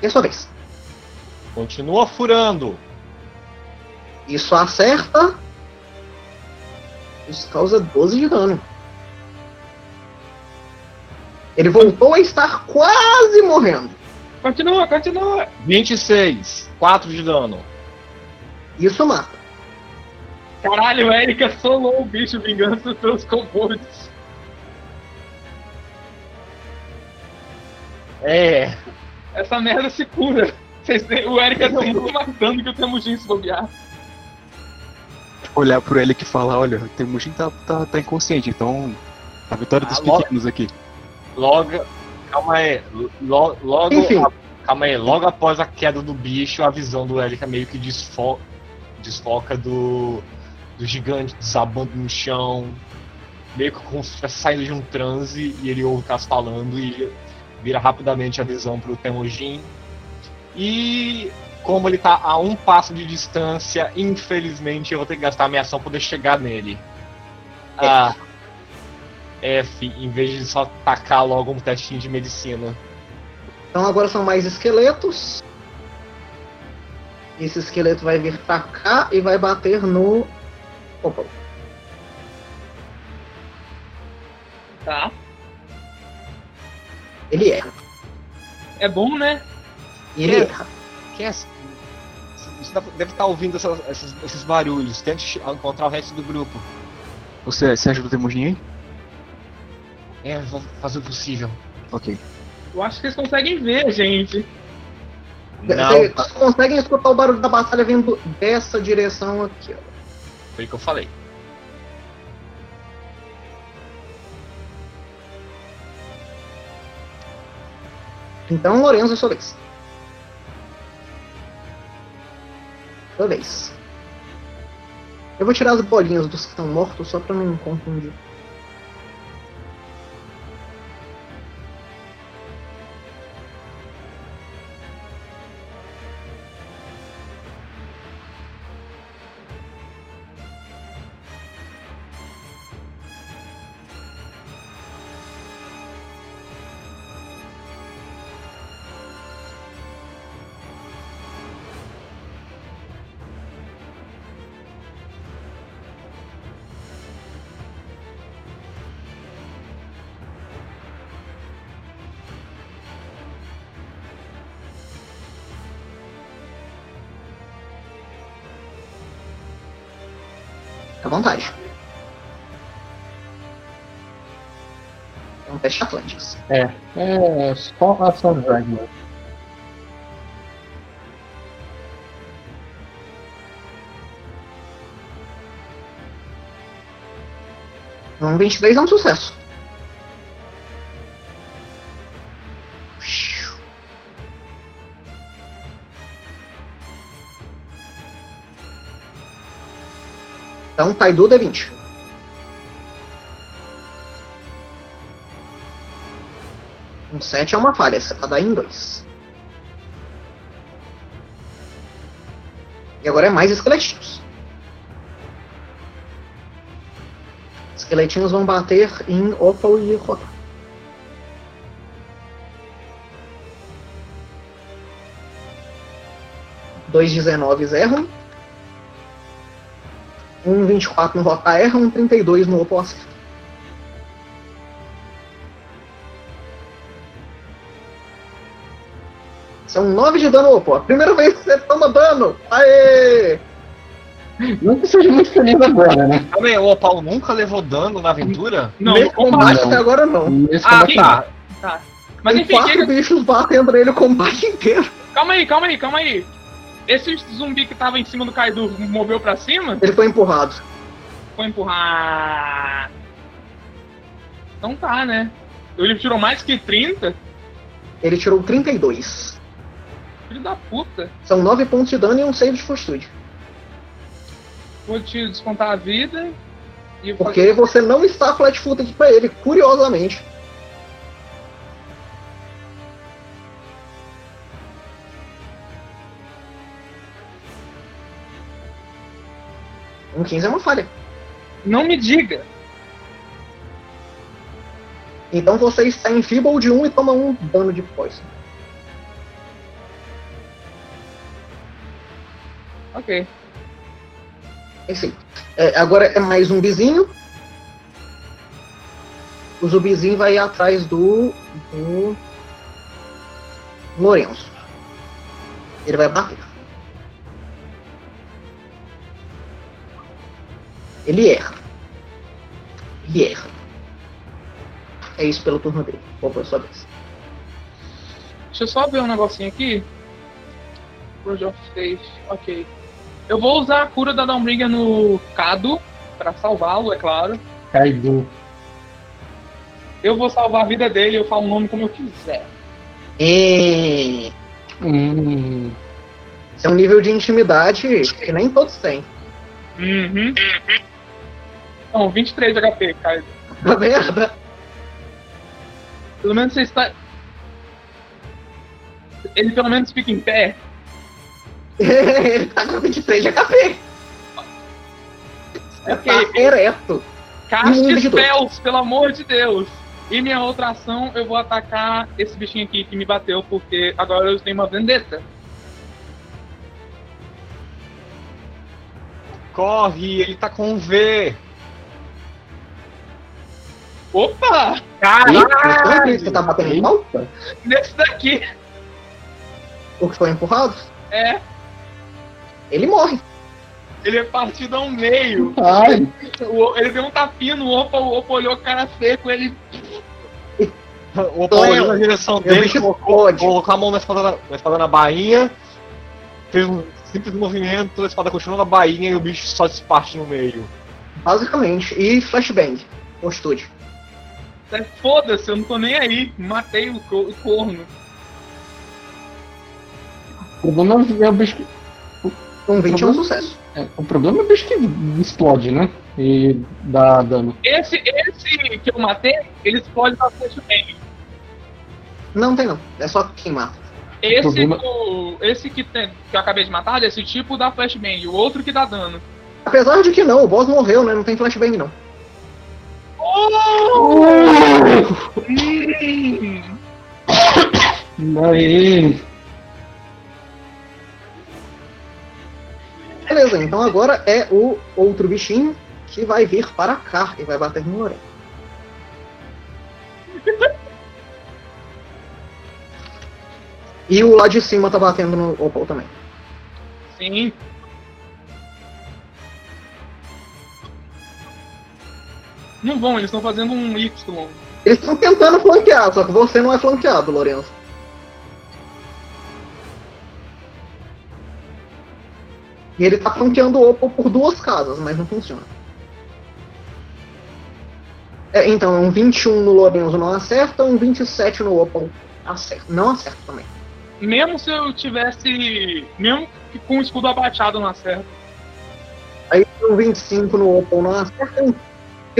E é sua vez. Continua furando. Isso acerta. Isso causa 12 de dano. Ele voltou a estar quase morrendo. Continua, continua. 26, 4 de dano. Isso mata. Caralho, o Erika solou o bicho vingança pelos combos. É, Essa merda se cura. Têm- O tem muito mais dano que o Temujin se bobear. Olhar pro Elic e falar, olha, o Temujin tá, tá, tá inconsciente, então. A vitória dos Ah, logo- pequenos aqui. logo. Calma aí. lo- logo. Enfim. a- calma aí. Logo após a queda do bicho, a visão do Erika meio que desfo, desfoca do. do gigante desabando no chão. Meio que como se estivesse saindo de um transe e ele ouve o Cass falando e vira rapidamente a visão pro Temujin. E como ele tá a um passo de distância, infelizmente eu vou ter que gastar a minha ação pra poder chegar nele. Ah. F, em vez de só tacar logo um testinho de medicina. Então agora são mais esqueletos. Esse esqueleto vai vir pra cá e vai bater no. Opa. Tá. Ele erra. É bom, né? E ele erra. Quem é... Você deve estar ouvindo essas- esses, esses barulhos. Tente encontrar o resto do grupo. Você, você ajuda o Temujin aí? É, vou fazer o possível. Ok. Eu acho que vocês conseguem ver, gente. Não, Vocês conseguem escutar o barulho da batalha vindo dessa direção aqui, ó. foi o que eu falei. Então, Lorenzo, é sua vez. Sua vez. Eu vou tirar as bolinhas dos que estão mortos só pra não confundir. Vontade. É um teste Atlantis. É, é só ação Dragman. Um 23 é um sucesso. Então, Taidu D20. Um 7 é uma falha, você tá daí em 2. E agora é mais esqueletinhos. Esqueletinhos vão bater em Opal e Rotar. Dois 19 erram. Um 24 no Rotar erra, um 32 no Opal acerta. São 9 de dano. A primeira vez que você toma dano. Aê! Não que seja muito feliz agora, né? Calma aí, o Opal nunca levou dano na aventura? Não, Nesse combate não. até agora não. Nesse Ah, combate tá. Tá. Mas Tem enfim, quatro que- bichos batendo nele o combate inteiro. calma aí, calma aí, calma aí. Esse zumbi que tava em cima do Kaido moveu pra cima? Ele foi empurrado. Foi empurrar. Então tá, né? Ele tirou mais que 30? Ele tirou 32. Filho da puta. São 9 pontos de dano e um save de fortitude. Vou te descontar a vida. Porque você não está flat-footed pra ele, curiosamente. 15 é uma falha. Não me diga. Então você está em Feeble de 1 e toma um dano de poison. Ok. Enfim. É, agora é mais zumbizinho. O zumbizinho vai atrás do. do. Lourenço. Ele vai bater. Ele erra. Ele erra. É isso pelo turno dele. Vou pra sua vez. Deixa eu só ver um negocinho aqui. Word of Faith, ok. Eu vou usar a cura da Dawnbringer no Cado pra salvá-lo, é claro. Kaido. Eu vou salvar a vida dele, eu falo o nome como eu quiser. É... Hum. Esse é um nível de intimidade que nem todos têm. Uhum. Não, 23 de HP, cara. Tá merda. Pelo menos você está. Ele pelo menos fica em pé. Ele tá com 23 de HP. Ok. Tá ereto. Caste spells, pelo amor de Deus. E minha outra ação, eu vou atacar esse bichinho aqui que me bateu, porque agora eu tenho uma vendetta. Corre, ele tá com V. Opa! Que você tá batendo em pau? Nesse daqui! O que foi empurrado? É, Ele morre. ele é partido ao meio. Ai, O- Ele deu um tapinha no Opa, o Opa olhou o cara seco, ele. O Opa olhou na direção dele, colocou, colocou a mão na espada, na, na espada na bainha, fez um simples movimento, a espada continuou na bainha e o bicho só se parte no meio. Basicamente. E flashbang. Posture. É, Foda-se, eu não tô nem aí. Matei o, co- o corno. o problema é o bicho que. Um 20 é um sucesso. é, o problema é o bicho que explode, né? E dá dano. Esse, esse que eu matei, ele explode na flashbang. Não tem não. É só quem mata. Esse, problema- do- esse que, tem- que eu acabei de matar, desse tipo dá flashbang. O outro que dá dano. Apesar de que não, o boss morreu, né? Não tem flashbang não. Aí. Beleza, então agora é o outro bichinho que vai vir para cá e vai bater no Lorena. E o lá de cima tá batendo no Opal também. Sim. Não vão, eles estão fazendo um Y. Eles estão tentando flanquear, só que você não é flanqueado, Lourenço. E ele tá flanqueando o Opal por duas casas, mas não funciona. É, então, um 21 no Lourenço não acerta, um 27 no Opal acerta. Não acerta também. Mesmo se eu tivesse. Mesmo que com o escudo abaixado não acerta. Aí um 25 no Opal não acerta, um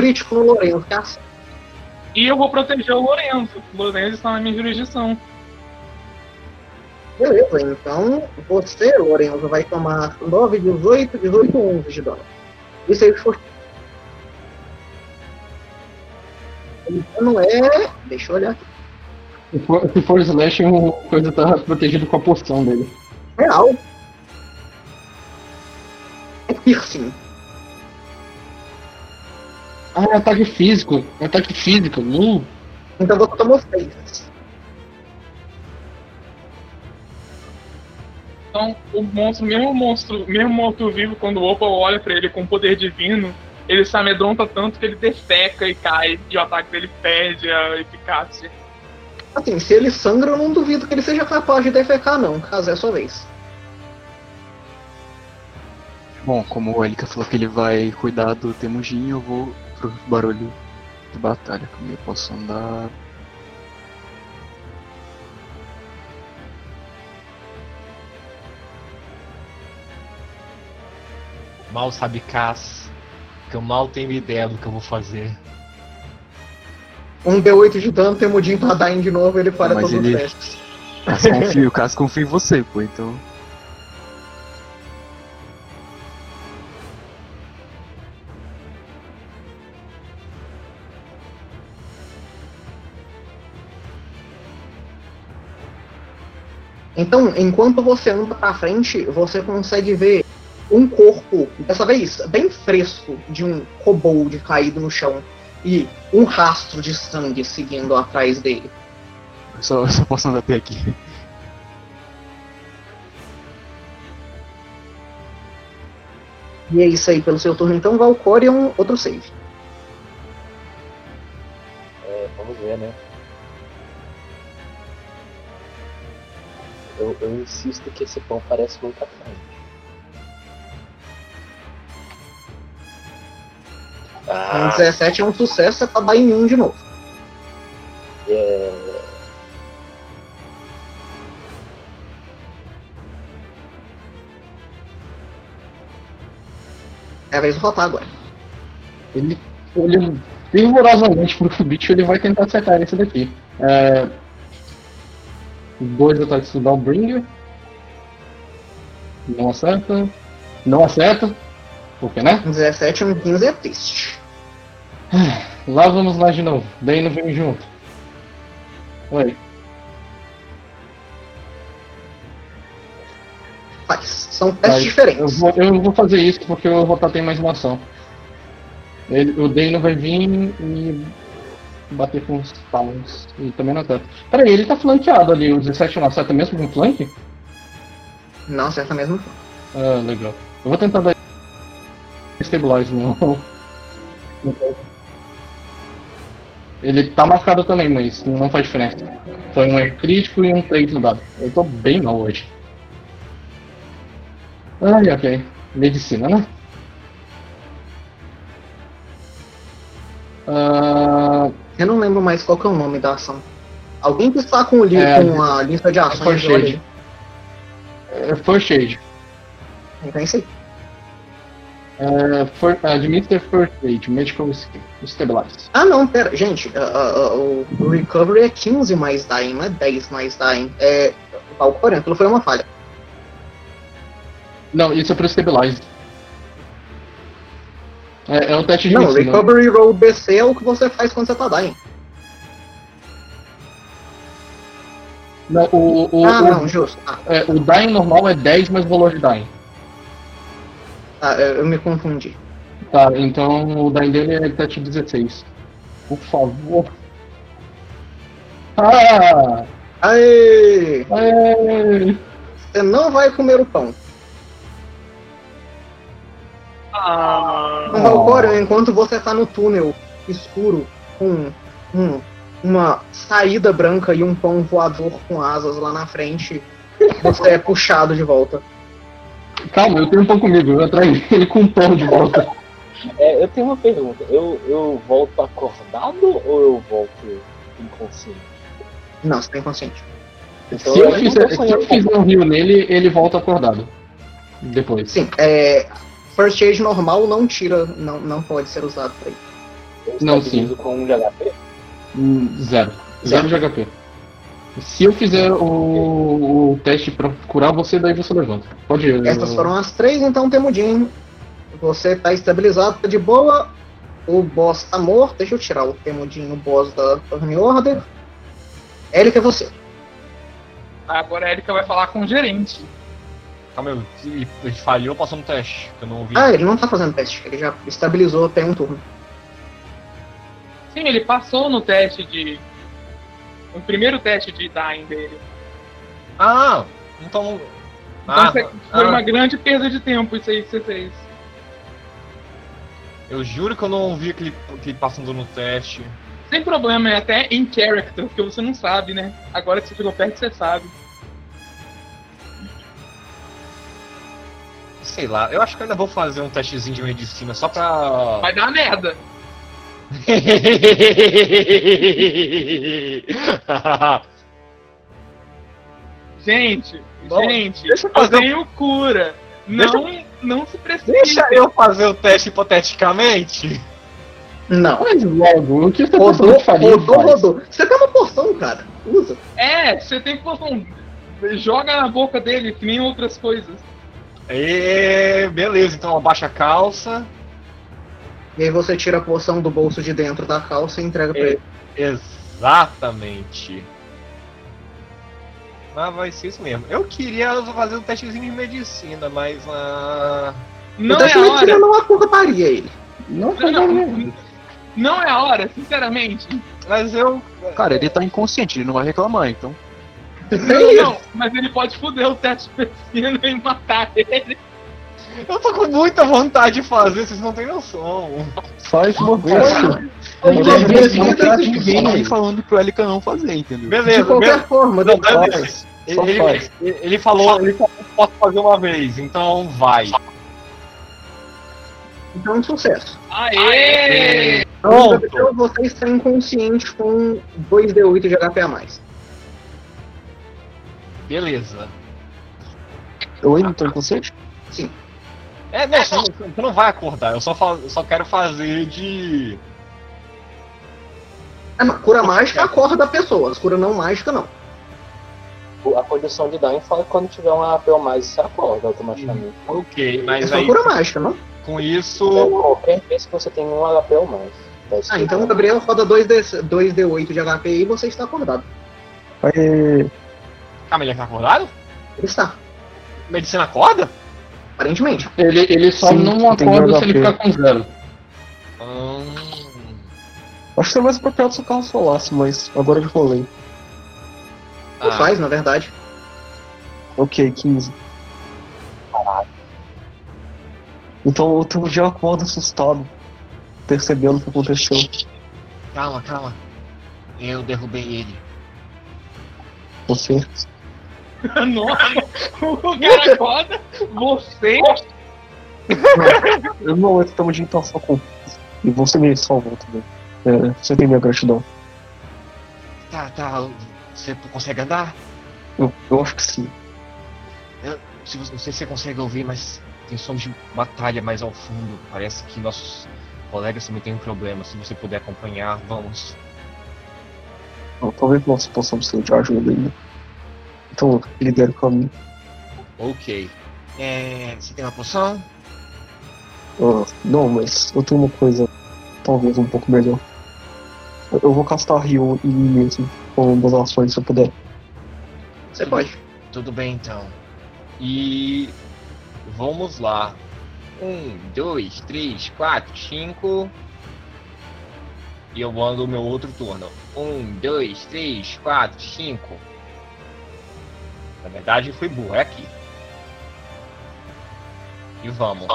crítico no Lourenço que acerta. E eu vou proteger o Lorenzo. O Lorenzo está na minha jurisdição. Beleza, então você, Lourenço, vai tomar 9, 18, 18, 11 de dano. Isso aí for. O dano é. Deixa eu olhar aqui. Se for, se for Slash, o coisa tá protegido com a poção dele. Real. É piercing. Ah, é ataque físico. É ataque físico. Hum. Então você tomou 6. Então, o monstro, mesmo o monstro, mesmo morto-vivo, quando o Opal olha pra ele com poder divino, ele se amedronta tanto que ele defeca e cai, e o ataque dele perde a eficácia. Assim, se ele sangra, eu não duvido que ele seja capaz de defecar, não, caso é a sua vez. Bom, como o Elika falou que ele vai cuidar do Temujin, eu vou pro barulho de batalha. Como eu posso andar. Mal sabe Cass, que eu mal tenho ideia do que eu vou fazer. Um D8 de dano, Temudinho pra dar de novo, ele para Mas todos os ele- testes. Caso confia, o Caso confia em você, pô, então. Então, enquanto você anda pra frente, você consegue ver um corpo, dessa vez bem fresco, de um kobold caído no chão e um rastro de sangue seguindo atrás dele. Eu só, eu só posso andar até aqui. E é isso aí pelo seu turno. Então, Valcorion, outro save. É, vamos ver, né? Eu, eu insisto que esse pão parece muito atraente. Um Ah, 17 é um sucesso, é pra dar em um de novo. é... É a vez do Rotar agora. Ele olha fervorosamente pro bicho ele vai tentar acertar esse daqui. É... Dois ataques do Dalbringer. Não acerta. Não acerta. Por que, né? Um 17 e um 15 é triste. Lá vamos lá de novo. Daí não vem junto. Oi. Faz. São testes Mas diferentes. Eu vou, eu vou fazer isso porque o Rotar tem mais uma ação. Ele, o Dano vai vir e bater com os paus. E também não acerta. Peraí, ele tá flanqueado ali. O 17 não acerta mesmo com flank? Não acerta mesmo. Ah, legal. Eu vou tentar dar Stabilize no. Ele tá marcado também, mas não faz diferença. Foi um é crítico e um 3 no dado. Eu tô bem mal hoje. Ai, ok. Medicina, né? Ah, Eu não lembro mais qual que é o nome da ação. Alguém que está com, o li É, com a lista de ações, First olha Aid. é First Aid. Então é isso aí. É, for, Administer First Aid, Medical Stabilize. Ah não, pera, gente, ah, ah, o Recovery é 15 mais Dying, não é 10 mais Dying. É. Valcorion, aquilo foi uma falha. Não, isso é pro Stabilize. É, é um teste de Não, medicina. Recovery Roll BC é o que você faz quando você tá Dying. Não, o, o, Ah, o, não, justo. Ah, é, o Dying normal é 10 mais o valor de Dying. ah, eu me confundi. Tá, então o Dying dele é teste 16. Por favor. Ah! Aê! Aê! Você não vai comer o pão. Ah, Mas, enquanto você tá no túnel escuro com um- uma saída branca e um pão voador com asas lá na frente, você é puxado de volta. Calma, eu tenho um pão comigo, eu atraí ele com um pão de volta. É, eu tenho uma pergunta. Eu, eu volto acordado ou eu volto inconsciente? Não, você tá inconsciente. Então, se eu não fizer, se eu fizer um rio nele, ele volta acordado. Depois. Sim, é. First Aid normal não tira, não, não pode ser usado pra isso. Eu Não, estabilizo com um de HP? Hum, Zero. Zero de HP. Se eu fizer o, o teste pra curar você, daí você levanta. Pode ir. Essas foram as três, então Temudin. Você tá estabilizado, tá de boa. O boss tá morto. Deixa eu tirar o Temudin, o boss da Turn Order. Eric é você. agora a Erika vai falar com o gerente. Calma, eu, ele, ele falhou, passou no teste, que eu não ouvi. Ah, ele não tá fazendo teste, ele já estabilizou até um turno. Sim, ele passou no teste de. No primeiro teste de dying dele. Ah, então. Então ah, foi ah, uma grande perda de tempo isso aí que você fez. Eu juro que eu não ouvi aquele, aquele passando no teste. Sem problema, é até em character, porque você não sabe, né? Agora que você chegou perto, você sabe. Sei lá, eu acho que eu ainda vou fazer um testezinho de medicina só pra. Vai dar merda. Gente, Bom, gente, deixa eu eu fazer um- tenho cura. Deixa Não, não se precipite. Deixa eu fazer o teste hipoteticamente. Não. Faz logo. O que você tá Rodou, de farinha? rodou, faz? rodou. Você tem uma porção, cara. Usa. É, você tem um... Joga na boca dele, que nem outras coisas. E, beleza, então abaixa a calça. E aí você tira a porção do bolso de dentro da calça e entrega pra É. ele. Exatamente. Ah, vai ser isso mesmo. Eu queria fazer um testezinho de medicina, mas. ah, Não o é teste a de medicina hora. não acordaria ele. Não, Não, não, não, não é a hora, sinceramente. mas eu. Cara, ele tá inconsciente, ele não vai reclamar, então. Não, não, mas ele pode foder o teste de medicina e matar ele. Eu tô com muita vontade de fazer, vocês não têm noção. Faz uma vez. Eu Não tem de. Ninguém falando pro Elika não fazer, entendeu? De Beleza, qualquer beleza. forma, Não, dane-se. Só Ele, faz. ele, ele falou, ele falou que posso fazer uma vez, então vai. então é um sucesso. Aê! Pronto. Então você está inconsciente com 2d8 de HP a mais. Beleza. Eu ainda tô inconsciente? É, não, você, não, você não vai acordar, eu só, eu só quero fazer de. É, cura mágica acorda pessoas, cura não mágica não. A condição de dano fala que quando tiver um AP ou mais, você acorda automaticamente. Ok, É mas só aí cura mágica, não? com isso. Qualquer vez que você tem um HP ou mais. Tá Ah, então o Gabriel roda 2D, 2D8 de HP e você está acordado. Aí, Calma, ele tá acordado? Ele está, Medicina acorda? aparentemente. Ele, ele só Sim, não acorda se ele ficar com zero. Hum, acho que seria mais apropriado se o carro solasse, mas agora eu rolei. Não ah, faz, na verdade. Ok, 15. Então eu tô já acordo assustado, percebendo o que aconteceu. calma, calma. Eu derrubei ele. Você. Nossa, o cara acorda, você. Eu não estamos de intenção com. E você me salvou também. É, você tem minha gratidão. Tá, tá. Você consegue andar? Eu, eu acho que sim. Se você- Não sei se você consegue ouvir, mas tem sons de batalha mais ao fundo. Parece que nossos colegas também têm um problema. Se você puder acompanhar, vamos. Talvez nós possamos ser de ajuda ainda. Então, lidere o caminho. Ok. É, você tem uma poção? Ah, não, mas eu tenho uma coisa talvez um pouco melhor. Eu, eu vou castar Rio em mim mesmo, com das ações se eu puder. Você pode. Tudo bem então. E vamos lá. Um, dois, três, quatro, cinco. E eu ando o meu outro turno. Um, dois, três, quatro, cinco. Na verdade foi burro, é aqui. E vamos.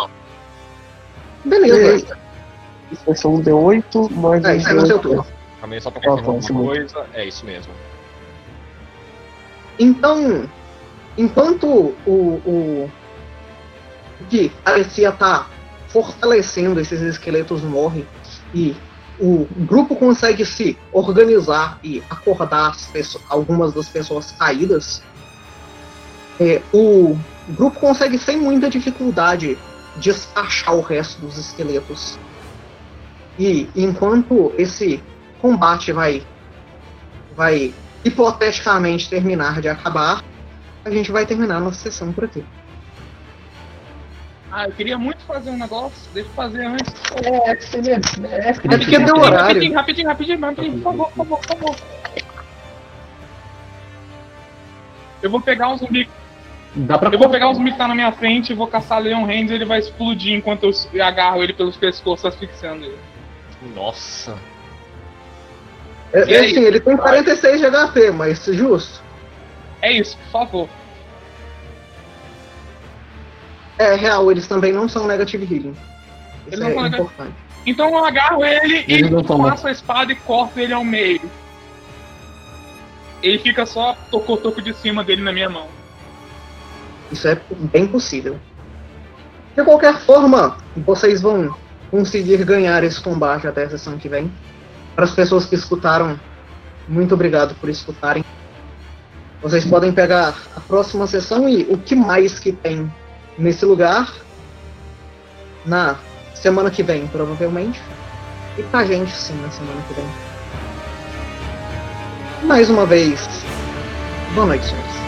Beleza. Isso vai ser um D8 mais É, um isso é no seu D8. turno. Calma aí só pra Ah, confirmar tá, alguma coisa. É isso mesmo. Então, enquanto o, o que parecia estar fortalecendo esses esqueletos morre e o grupo consegue se organizar e acordar as pesso- algumas das pessoas caídas, é, o grupo consegue sem muita dificuldade despachar o resto dos esqueletos. E enquanto esse combate vai vai hipoteticamente terminar de acabar, a gente vai terminar nossa sessão por aqui. Ah, eu queria muito fazer um negócio, deixa eu fazer antes. É, seria. É, É porque deu Rapidinho, horário. Rapidinho, rapidinho, rapidinho, rapidinho, por favor, por favor, por favor. Eu vou pegar um zumbi. Dá pra Eu vou pegar zumbi que tá na minha frente e vou caçar Leon Hands e ele vai explodir enquanto eu agarro ele pelos pescoços, asfixiando ele. Nossa. É, E é assim, ele tem 46 de HP, mas justo. É isso, por favor. É real, eles também não são negative healing. Isso Eles não é negative- importante. Então eu agarro ele Eles e passo a espada e corto ele ao meio. Ele fica só tocou o toco de cima dele na minha mão. Isso é bem possível. De qualquer forma, vocês vão conseguir ganhar esse combate até a sessão que vem. Para as pessoas que escutaram, muito obrigado por escutarem. Vocês podem pegar a próxima sessão e o que mais que tem nesse lugar na semana que vem, provavelmente. E com a gente, sim, na semana que vem. Mais uma vez, boa noite, senhores.